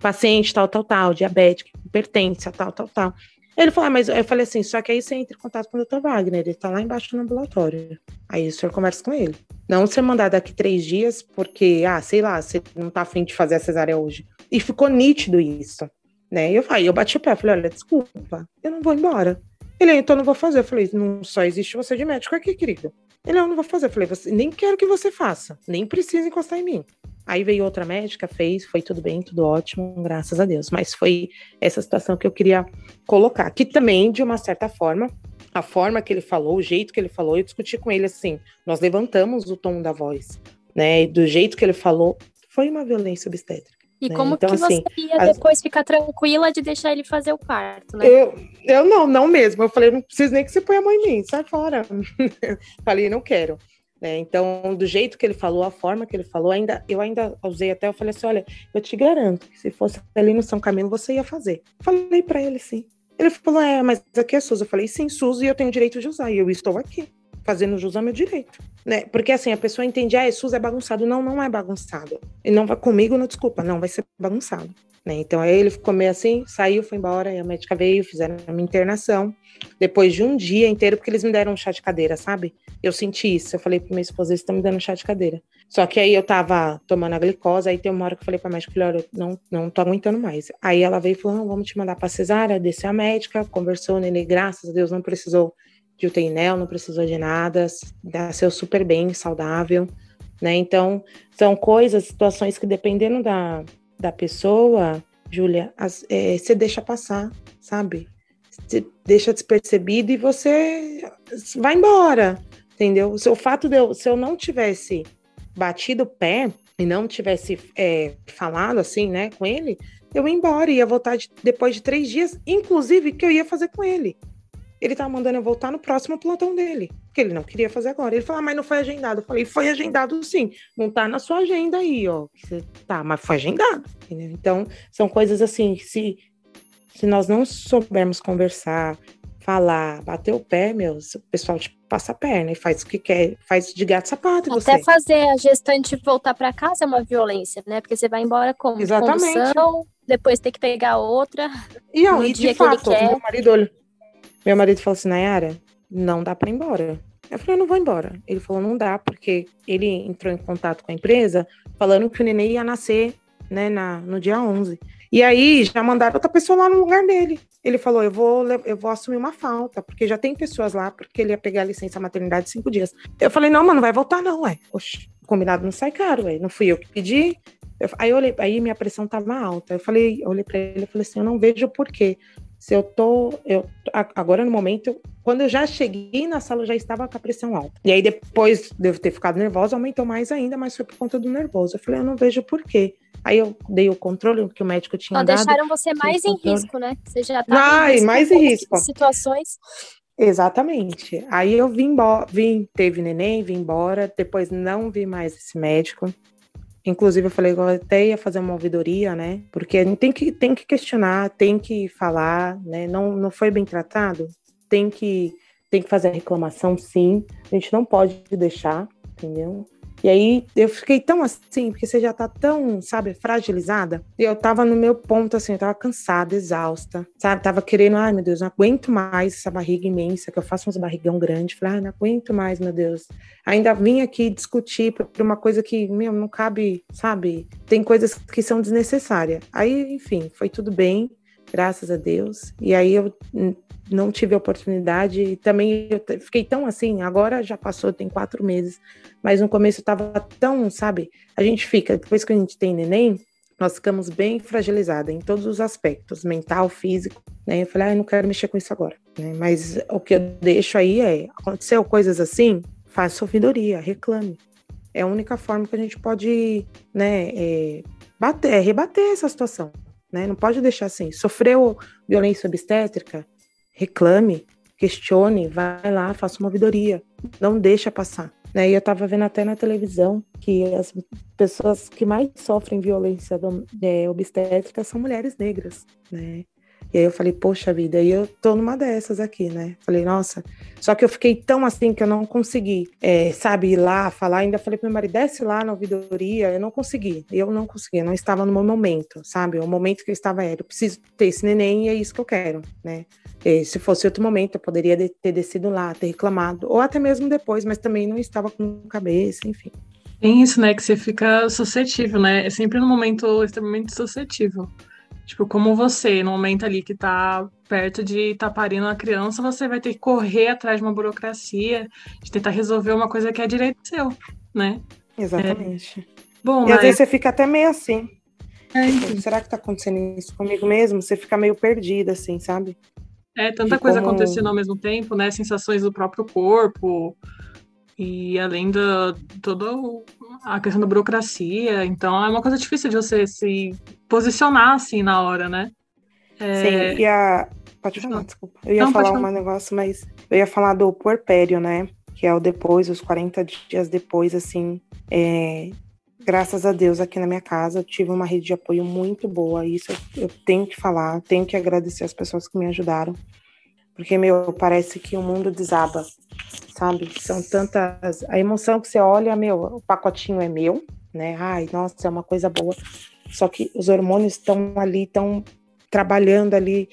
paciente tal, tal, tal, diabético, hipertensa, tal, tal, tal. Ele falou, ah, mas eu falei assim, só que aí você entra em contato com o Dr. Wagner, ele tá lá embaixo no ambulatório. Aí o senhor conversa com ele. Não ser mandar daqui três dias, porque, ah, sei lá, você não tá afim de fazer a cesárea hoje. E ficou nítido isso, né? E eu falei, eu bati o pé, falei, olha, desculpa, eu não vou embora. Ele, então não vou fazer. Eu falei, não só existe você de médico aqui, querido. Ele, não, não vou fazer. Eu falei, nem quero que você faça, nem precisa encostar em mim. Aí veio outra médica, fez, foi tudo bem, tudo ótimo, graças a Deus. Mas foi essa situação que eu queria colocar. Que também, de uma certa forma, a forma que ele falou, o jeito que ele falou, eu discuti com ele assim, nós levantamos o tom da voz, né? Do jeito que ele falou, foi uma violência obstétrica. E né? como então, que assim, você ia depois ficar tranquila de deixar ele fazer o parto, né? Eu, eu não, não mesmo. Eu falei, não preciso nem que você ponha a mão em mim, sai fora. [laughs] falei, não quero. É, então, do jeito que ele falou, a forma que ele falou, ainda eu ainda usei até, eu falei assim, olha, eu te garanto que se fosse ali no São Camilo, você ia fazer. Falei para ele sim. Ele falou, é, mas aqui é SUS. Eu falei, sim, SUS, e eu tenho direito de usar, e eu estou aqui fazendo jus ao meu direito, né? Porque assim, a pessoa entende, ah, SUS é bagunçado. Não, não é bagunçado. E não vai comigo, não, desculpa, não, vai ser bagunçado. Né? Então aí ele ficou meio assim, saiu, foi embora, e a médica veio, fizeram a minha internação. Depois de um dia inteiro, porque eles me deram um chá de cadeira, sabe? Eu senti isso. Eu falei pra minha esposa, eles estão me dando um chá de cadeira. Só que aí eu tava tomando a glicose, aí tem uma hora que eu falei pra médica, falei, olha, eu não, não tô aguentando mais. Aí ela veio e falou, não, vamos te mandar pra cesárea, desceu a médica, conversou, nele, graças a Deus não precisou de UTINEL, não precisou de nada, nasceu super bem, saudável, né? Então, são coisas, situações que dependendo da, da pessoa, Júlia, é, você deixa passar, sabe? Você deixa despercebido e você vai embora, entendeu? O fato de eu, se eu não tivesse batido o pé e não tivesse é, falado assim, né, com ele, eu ia embora, ia voltar de, depois de três dias, inclusive, que eu ia fazer com ele. Ele tava mandando eu voltar no próximo plantão dele, que ele não queria fazer agora. Ele falou, ah, mas não foi agendado. Eu falei, foi agendado sim. Não tá na sua agenda aí, ó. Tá, mas foi agendado. Entendeu? Então, são coisas assim, se, se nós não soubermos conversar, falar, bater o pé, meu, o pessoal te passa a perna e faz o que quer, faz de gato sapato. Até você. fazer a gestante voltar para casa é uma violência, né? Porque você vai embora com Exatamente. condução, depois tem que pegar outra. E, ó, e de fato, meu marido, olha, meu marido falou assim, Nayara, não dá para ir embora. Eu falei, eu não vou embora. Ele falou, não dá, porque ele entrou em contato com a empresa falando que o neném ia nascer né, na, no dia 11. E aí já mandaram outra pessoa lá no lugar dele. Ele falou, eu vou, eu vou assumir uma falta, porque já tem pessoas lá, porque ele ia pegar a licença maternidade cinco dias. Eu falei, não, mano, não vai voltar não, ué. Oxe, combinado não sai caro, ué. Não fui eu que pedi. Eu, aí, eu olhei, aí minha pressão tava alta. Eu falei, eu olhei para ele e falei assim, eu não vejo o porquê se eu tô, eu agora no momento, quando eu já cheguei na sala, eu já estava com a pressão alta. E aí depois de eu ter ficado nervosa, aumentou mais ainda, mas foi por conta do nervoso. Eu falei, eu não vejo por quê. Aí eu dei o controle que o médico tinha Só dado. deixaram você mais em controle. risco, né? Você já tá Ai, mais em risco. Situações. Exatamente. Aí eu vim, vim, teve neném, vim embora, depois não vi mais esse médico. Inclusive, eu falei que eu até ia fazer uma ouvidoria, né? Porque tem que, tem que questionar, tem que falar, né? Não, não foi bem tratado, tem que, tem que fazer a reclamação, sim. A gente não pode deixar, entendeu? E aí eu fiquei tão assim, porque você já tá tão, sabe, fragilizada. E eu tava no meu ponto, assim, eu tava cansada, exausta, sabe? Tava querendo, ai meu Deus, não aguento mais essa barriga imensa, que eu faço uns barrigão grande. Falei, ai, não aguento mais, meu Deus. Ainda vim aqui discutir por uma coisa que, meu, não cabe, sabe? Tem coisas que são desnecessárias. Aí, enfim, foi tudo bem graças a Deus. E aí eu não tive oportunidade. Também eu fiquei tão assim, agora já passou, tem quatro meses, mas no começo eu tava tão, sabe? A gente fica, depois que a gente tem neném, nós ficamos bem fragilizadas em todos os aspectos, mental, físico, né? Eu falei, ah, eu não quero mexer com isso agora, né? Mas o que eu deixo aí é, aconteceu coisas assim, faça ouvidoria, reclame. É a única forma que a gente pode, né, é, bater, rebater essa situação, né? Não pode deixar assim. Sofreu violência obstétrica, reclame, questione, vai lá, faça uma ouvidoria, não deixa passar. Né? E eu estava vendo até na televisão que as pessoas que mais sofrem violência é, obstétrica são mulheres negras, né? E aí eu falei, poxa vida, e eu tô numa dessas aqui, né? Falei, nossa. Só que eu fiquei tão assim que eu não consegui, é, sabe, ir lá falar. Ainda falei pro meu marido, desce lá na ouvidoria. Eu não consegui. Eu não consegui, eu não estava no meu momento, sabe? O momento que eu estava era, eu preciso ter esse neném e é isso que eu quero, né? E se fosse outro momento, eu poderia ter descido lá, ter reclamado, ou até mesmo depois, mas também não estava com cabeça, enfim. Tem isso, né? Que você fica suscetível, né? É sempre num momento extremamente suscetível. Tipo, como você, no momento ali que tá perto de estar tá parindo uma criança, você vai ter que correr atrás de uma burocracia, de tentar resolver uma coisa que é direito seu, né? Exatamente. É. Bom, e mas... às vezes você fica até meio assim. É, tipo, será que tá acontecendo isso comigo mesmo? Você fica meio perdida, assim, sabe? É, tanta coisa como... acontecendo ao mesmo tempo, né? Sensações do próprio corpo, e além da toda a questão da burocracia, então é uma coisa difícil de você se posicionar assim na hora, né? É... Sim, e a. Pode falar, desculpa. Eu ia Não, falar um negócio, mas eu ia falar do puerpério, né? Que é o depois, os 40 dias depois, assim. É... Graças a Deus, aqui na minha casa, eu tive uma rede de apoio muito boa. Isso eu, eu tenho que falar, tenho que agradecer as pessoas que me ajudaram. Porque, meu, parece que o mundo desaba, sabe? São tantas. A emoção que você olha, meu, o pacotinho é meu, né? Ai, nossa, é uma coisa boa. Só que os hormônios estão ali, estão trabalhando ali.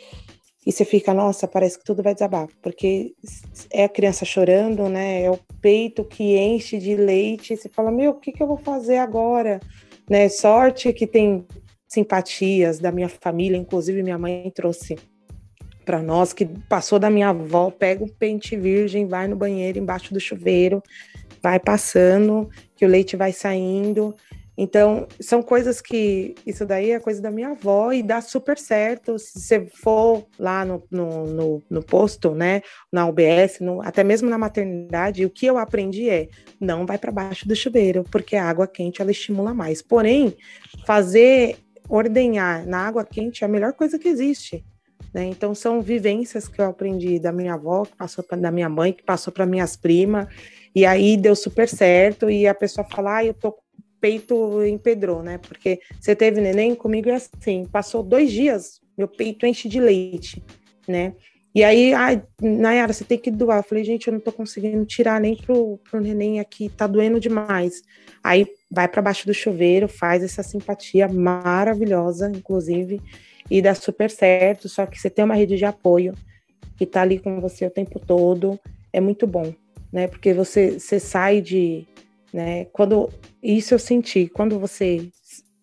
E você fica, nossa, parece que tudo vai desabar. Porque é a criança chorando, né? É o peito que enche de leite. E você fala, meu, o que, que eu vou fazer agora? Né? Sorte que tem simpatias da minha família, inclusive minha mãe trouxe para nós, que passou da minha avó, pega um pente virgem, vai no banheiro embaixo do chuveiro, vai passando, que o leite vai saindo. Então, são coisas que. Isso daí é coisa da minha avó e dá super certo. Se você for lá no, no, no, no posto, né, na UBS, no, até mesmo na maternidade, o que eu aprendi é: não vai para baixo do chuveiro, porque a água quente ela estimula mais. Porém, fazer ordenhar na água quente é a melhor coisa que existe. Né? Então são vivências que eu aprendi da minha avó, que passou pra, da minha mãe, que passou para minhas primas, e aí deu super certo, e a pessoa fala, ah, eu tô peito empedrou, né? Porque você teve neném, comigo é assim, passou dois dias, meu peito enche de leite, né? E aí, ah, Nayara, você tem que doar. Eu falei, gente, eu não tô conseguindo tirar nem pro, pro neném aqui, tá doendo demais. Aí vai para baixo do chuveiro, faz essa simpatia maravilhosa, inclusive, e dá super certo, só que você tem uma rede de apoio que está ali com você o tempo todo, é muito bom, né? Porque você, você sai de, né? Quando isso eu senti, quando você,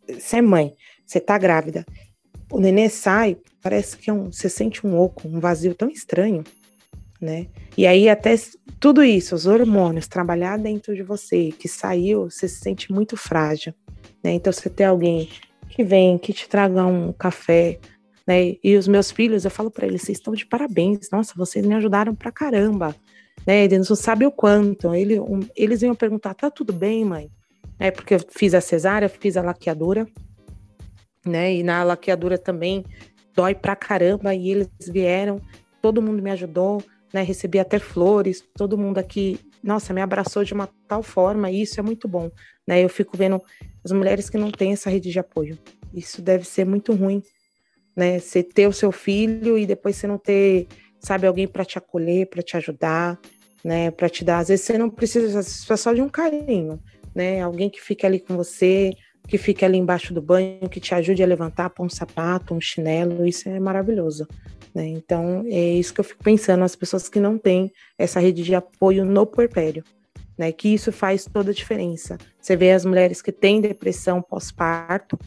você é mãe, você tá grávida, o nenê sai, parece que é um, você sente um oco, um vazio tão estranho, né? E aí até tudo isso, os hormônios trabalhar dentro de você, que saiu, você se sente muito frágil, né? Então você tem alguém que vem, que te traga um café, né? E os meus filhos, eu falo para eles, vocês estão de parabéns, nossa, vocês me ajudaram pra caramba, né? Eles não sabem o quanto. Ele, um, eles iam perguntar, tá tudo bem, mãe? É porque eu fiz a cesárea, fiz a laqueadura, né? E na laqueadura também dói pra caramba, e eles vieram, todo mundo me ajudou, né? Recebi até flores, todo mundo aqui, nossa, me abraçou de uma tal forma, e isso é muito bom, né? Eu fico vendo as mulheres que não têm essa rede de apoio. Isso deve ser muito ruim, né? Você ter o seu filho e depois você não ter, sabe, alguém para te acolher, para te ajudar, né? Para te dar. Às vezes você não precisa, é só de um carinho. né? Alguém que fique ali com você, que fique ali embaixo do banho, que te ajude a levantar, pôr um sapato, um chinelo, isso é maravilhoso. Né? Então, é isso que eu fico pensando, as pessoas que não têm essa rede de apoio no puerpério, né? Que isso faz toda a diferença. Você vê as mulheres que têm depressão pós-parto,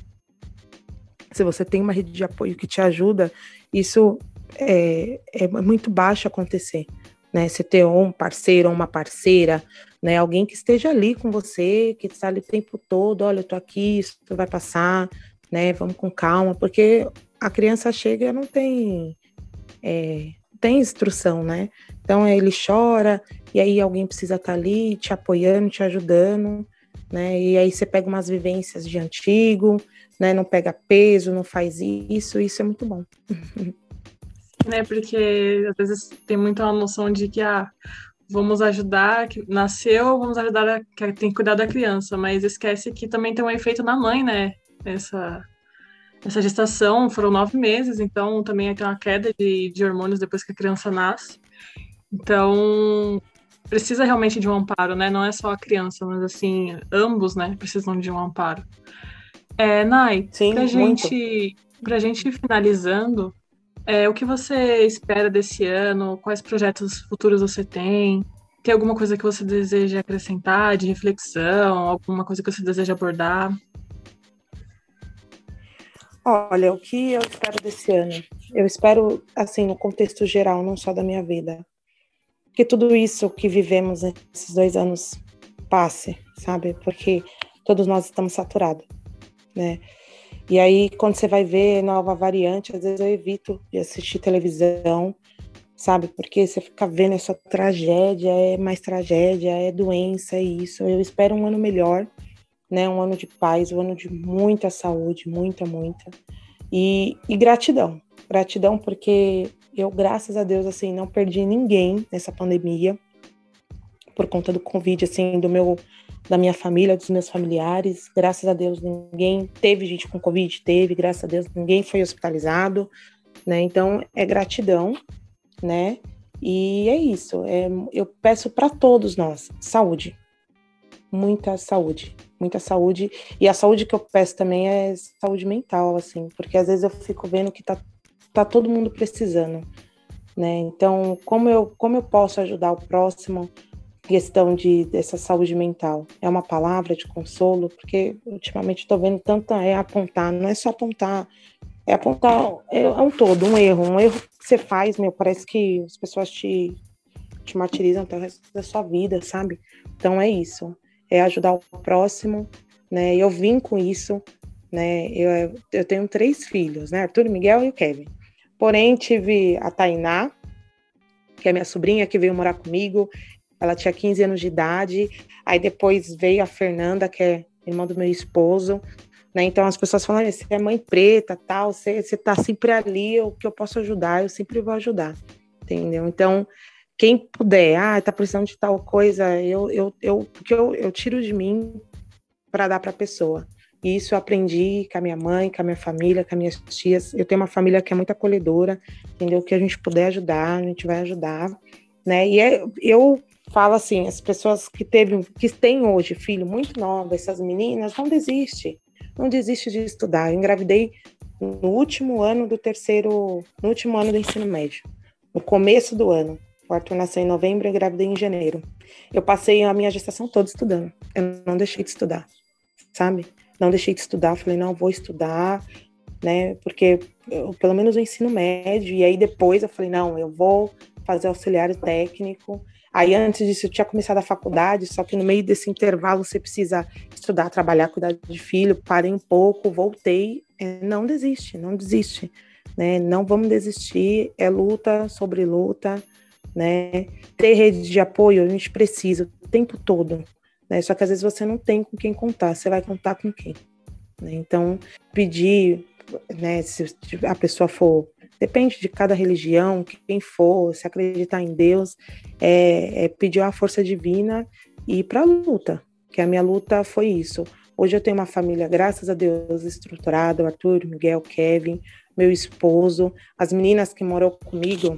se você tem uma rede de apoio que te ajuda, isso é, é muito baixo acontecer, né? Você ter um parceiro ou uma parceira, né? Alguém que esteja ali com você, que está ali o tempo todo, olha, eu tô aqui, isso vai passar, né? Vamos com calma, porque a criança chega e não tem é, tem instrução, né? Então ele chora e aí alguém precisa estar tá ali te apoiando, te ajudando, né? E aí você pega umas vivências de antigo, né? Não pega peso, não faz isso, isso é muito bom. [laughs] né? Porque às vezes tem muita noção de que ah, vamos ajudar, que nasceu, vamos ajudar, a, que tem que cuidar da criança, mas esquece que também tem um efeito na mãe, né? Essa, essa gestação foram nove meses, então também tem uma queda de, de hormônios depois que a criança nasce. Então, precisa realmente de um amparo, né? Não é só a criança, mas assim, ambos, né, precisam de um amparo. É, Nai, Sim, pra gente, pra gente finalizando, é, o que você espera desse ano? Quais projetos futuros você tem? Tem alguma coisa que você deseja acrescentar de reflexão? Alguma coisa que você deseja abordar? Olha, o que eu espero desse ano? Eu espero, assim, no contexto geral, não só da minha vida, que tudo isso que vivemos nesses dois anos passe, sabe? Porque todos nós estamos saturados, né? E aí, quando você vai ver nova variante, às vezes eu evito de assistir televisão, sabe? Porque você fica vendo essa tragédia, é mais tragédia, é doença, é isso. Eu espero um ano melhor, né? Um ano de paz, um ano de muita saúde, muita, muita. E, e gratidão. Gratidão porque eu, graças a Deus, assim, não perdi ninguém nessa pandemia por conta do Covid, assim, do meu da minha família, dos meus familiares. Graças a Deus, ninguém teve gente com Covid, teve, graças a Deus, ninguém foi hospitalizado, né? Então, é gratidão, né? E é isso. É, eu peço para todos nós saúde, muita saúde, muita saúde. E a saúde que eu peço também é saúde mental, assim, porque às vezes eu fico vendo que tá, tá todo mundo precisando, né? Então, como eu, como eu posso ajudar o próximo? Questão de dessa saúde mental. É uma palavra de consolo, porque ultimamente estou vendo tanta é apontar, não é só apontar, é apontar é, é, um todo, um erro, um erro que você faz, meu, parece que as pessoas te te martirizam até o resto da sua vida, sabe? Então é isso, é ajudar o próximo, né? Eu vim com isso, né? Eu, eu tenho três filhos, né? Arthur, Miguel e o Kevin. Porém, tive a Tainá, que é minha sobrinha, que veio morar comigo. Ela tinha 15 anos de idade. Aí depois veio a Fernanda, que é irmã do meu esposo. Né? Então as pessoas falam: você é mãe preta, tal, você, você tá sempre ali, o que eu posso ajudar, eu sempre vou ajudar. Entendeu? Então, quem puder, ah, tá precisando de tal coisa, eu, eu, eu, porque eu, eu tiro de mim para dar para a pessoa. E isso eu aprendi com a minha mãe, com a minha família, com as minhas tias. Eu tenho uma família que é muito acolhedora, entendeu? Que a gente puder ajudar, a gente vai ajudar, né? E é, eu fala assim, as pessoas que teve, que têm hoje filho muito novo, essas meninas, não desiste, não desiste de estudar. Eu engravidei no último ano do terceiro, no último ano do ensino médio, no começo do ano. O Arthur nasceu em novembro, eu engravidei em janeiro. Eu passei a minha gestação toda estudando. Eu não deixei de estudar, sabe? Não deixei de estudar. Falei, não, vou estudar, né? Porque eu, pelo menos o ensino médio. E aí depois eu falei, não, eu vou fazer auxiliar técnico Aí antes disso eu tinha começado a faculdade, só que no meio desse intervalo você precisa estudar, trabalhar, cuidar de filho. Parei um pouco, voltei. É, não desiste, não desiste, né? Não vamos desistir. É luta sobre luta, né? Ter rede de apoio a gente precisa o tempo todo, né? Só que às vezes você não tem com quem contar. Você vai contar com quem? Né? Então pedir, né? Se a pessoa for Depende de cada religião, quem for, se acreditar em Deus, é, é pedir uma força divina e ir para a luta, que a minha luta foi isso. Hoje eu tenho uma família, graças a Deus, estruturada, o Arthur, Miguel, Kevin, meu esposo, as meninas que moram comigo,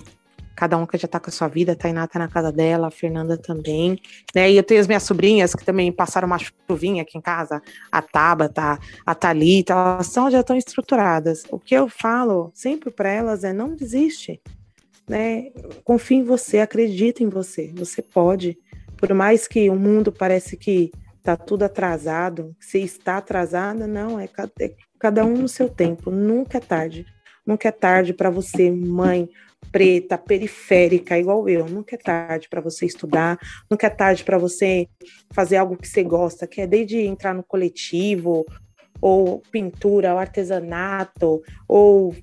cada um que já tá com a sua vida, a Tainá tá na casa dela, a Fernanda também, né? E eu tenho as minhas sobrinhas que também passaram uma chuvinha aqui em casa, a Tabata, a Thalita, elas são, já estão estruturadas. O que eu falo sempre para elas é não desiste, né? Confie em você, acredita em você, você pode. Por mais que o mundo parece que tá tudo atrasado, se está atrasada, não, é, é cada um no seu tempo, nunca é tarde. Nunca é tarde para você, mãe, preta, periférica, igual eu. Nunca é tarde para você estudar, nunca é tarde para você fazer algo que você gosta, que é desde entrar no coletivo, ou pintura, ou artesanato, ou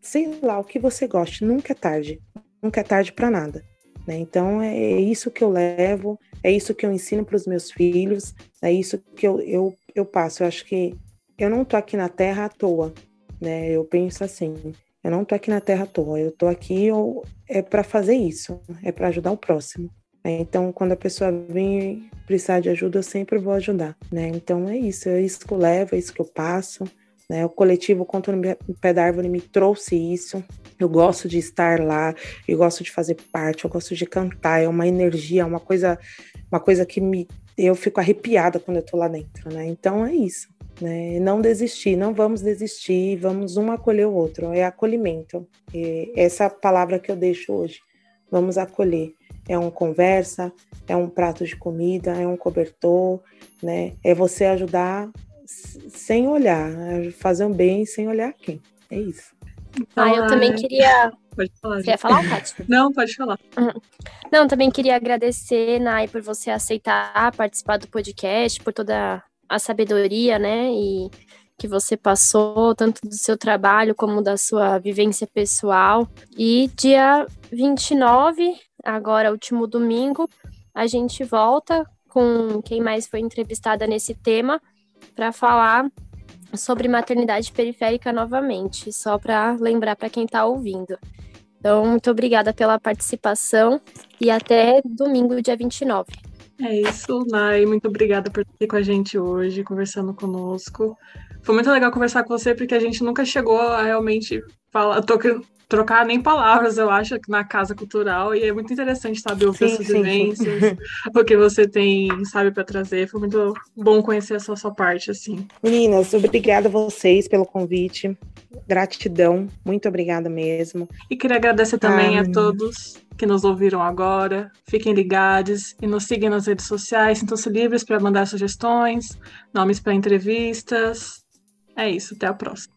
sei lá, o que você goste. Nunca é tarde. Nunca é tarde para nada. Né? Então é, é isso que eu levo, é isso que eu ensino para os meus filhos, é isso que eu, eu, eu passo. Eu acho que eu não tô aqui na Terra à toa, né? Eu penso assim, eu não tô aqui na Terra à toa, eu tô aqui eu, é para fazer isso, é para ajudar o próximo. Né? Então, quando a pessoa vem precisar de ajuda, eu sempre vou ajudar, né? Então é isso, é isso que eu levo, é isso que eu passo. Né? O coletivo Conto no Pé da Árvore me trouxe isso. Eu gosto de estar lá, eu gosto de fazer parte, eu gosto de cantar, é uma energia, uma coisa, uma coisa que me eu fico arrepiada quando eu tô lá dentro, né? Então é isso né? Não desistir, não vamos desistir, vamos um acolher o outro, é acolhimento. E essa palavra que eu deixo hoje, vamos acolher. É uma conversa, é um prato de comida, é um cobertor, né? É você ajudar sem olhar, é fazer um bem sem olhar quem. É isso. Ah, eu também queria. Pode falar. Você ia falar, Kátia? [laughs] Não, pode falar. Uhum. Não, também queria agradecer, Nai, por você aceitar participar do podcast, por toda a sabedoria, né? E que você passou, tanto do seu trabalho como da sua vivência pessoal. E dia 29, agora último domingo, a gente volta com quem mais foi entrevistada nesse tema para falar sobre maternidade periférica novamente, só para lembrar para quem está ouvindo. Então, muito obrigada pela participação e até domingo, dia 29. É isso, Nai. Muito obrigada por estar aqui com a gente hoje, conversando conosco. Foi muito legal conversar com você, porque a gente nunca chegou a realmente falar, trocar nem palavras, eu acho, na Casa Cultural. E é muito interessante, saber ouvir sim, suas sim, vivências, sim. [laughs] o que você tem, sabe, para trazer. Foi muito bom conhecer essa sua parte, assim. Meninas, obrigada a vocês pelo convite. Gratidão, muito obrigada mesmo. E queria agradecer também ah, a todos que nos ouviram agora. Fiquem ligados e nos sigam nas redes sociais. Sintam-se livres para mandar sugestões, nomes para entrevistas. É isso, até a próxima.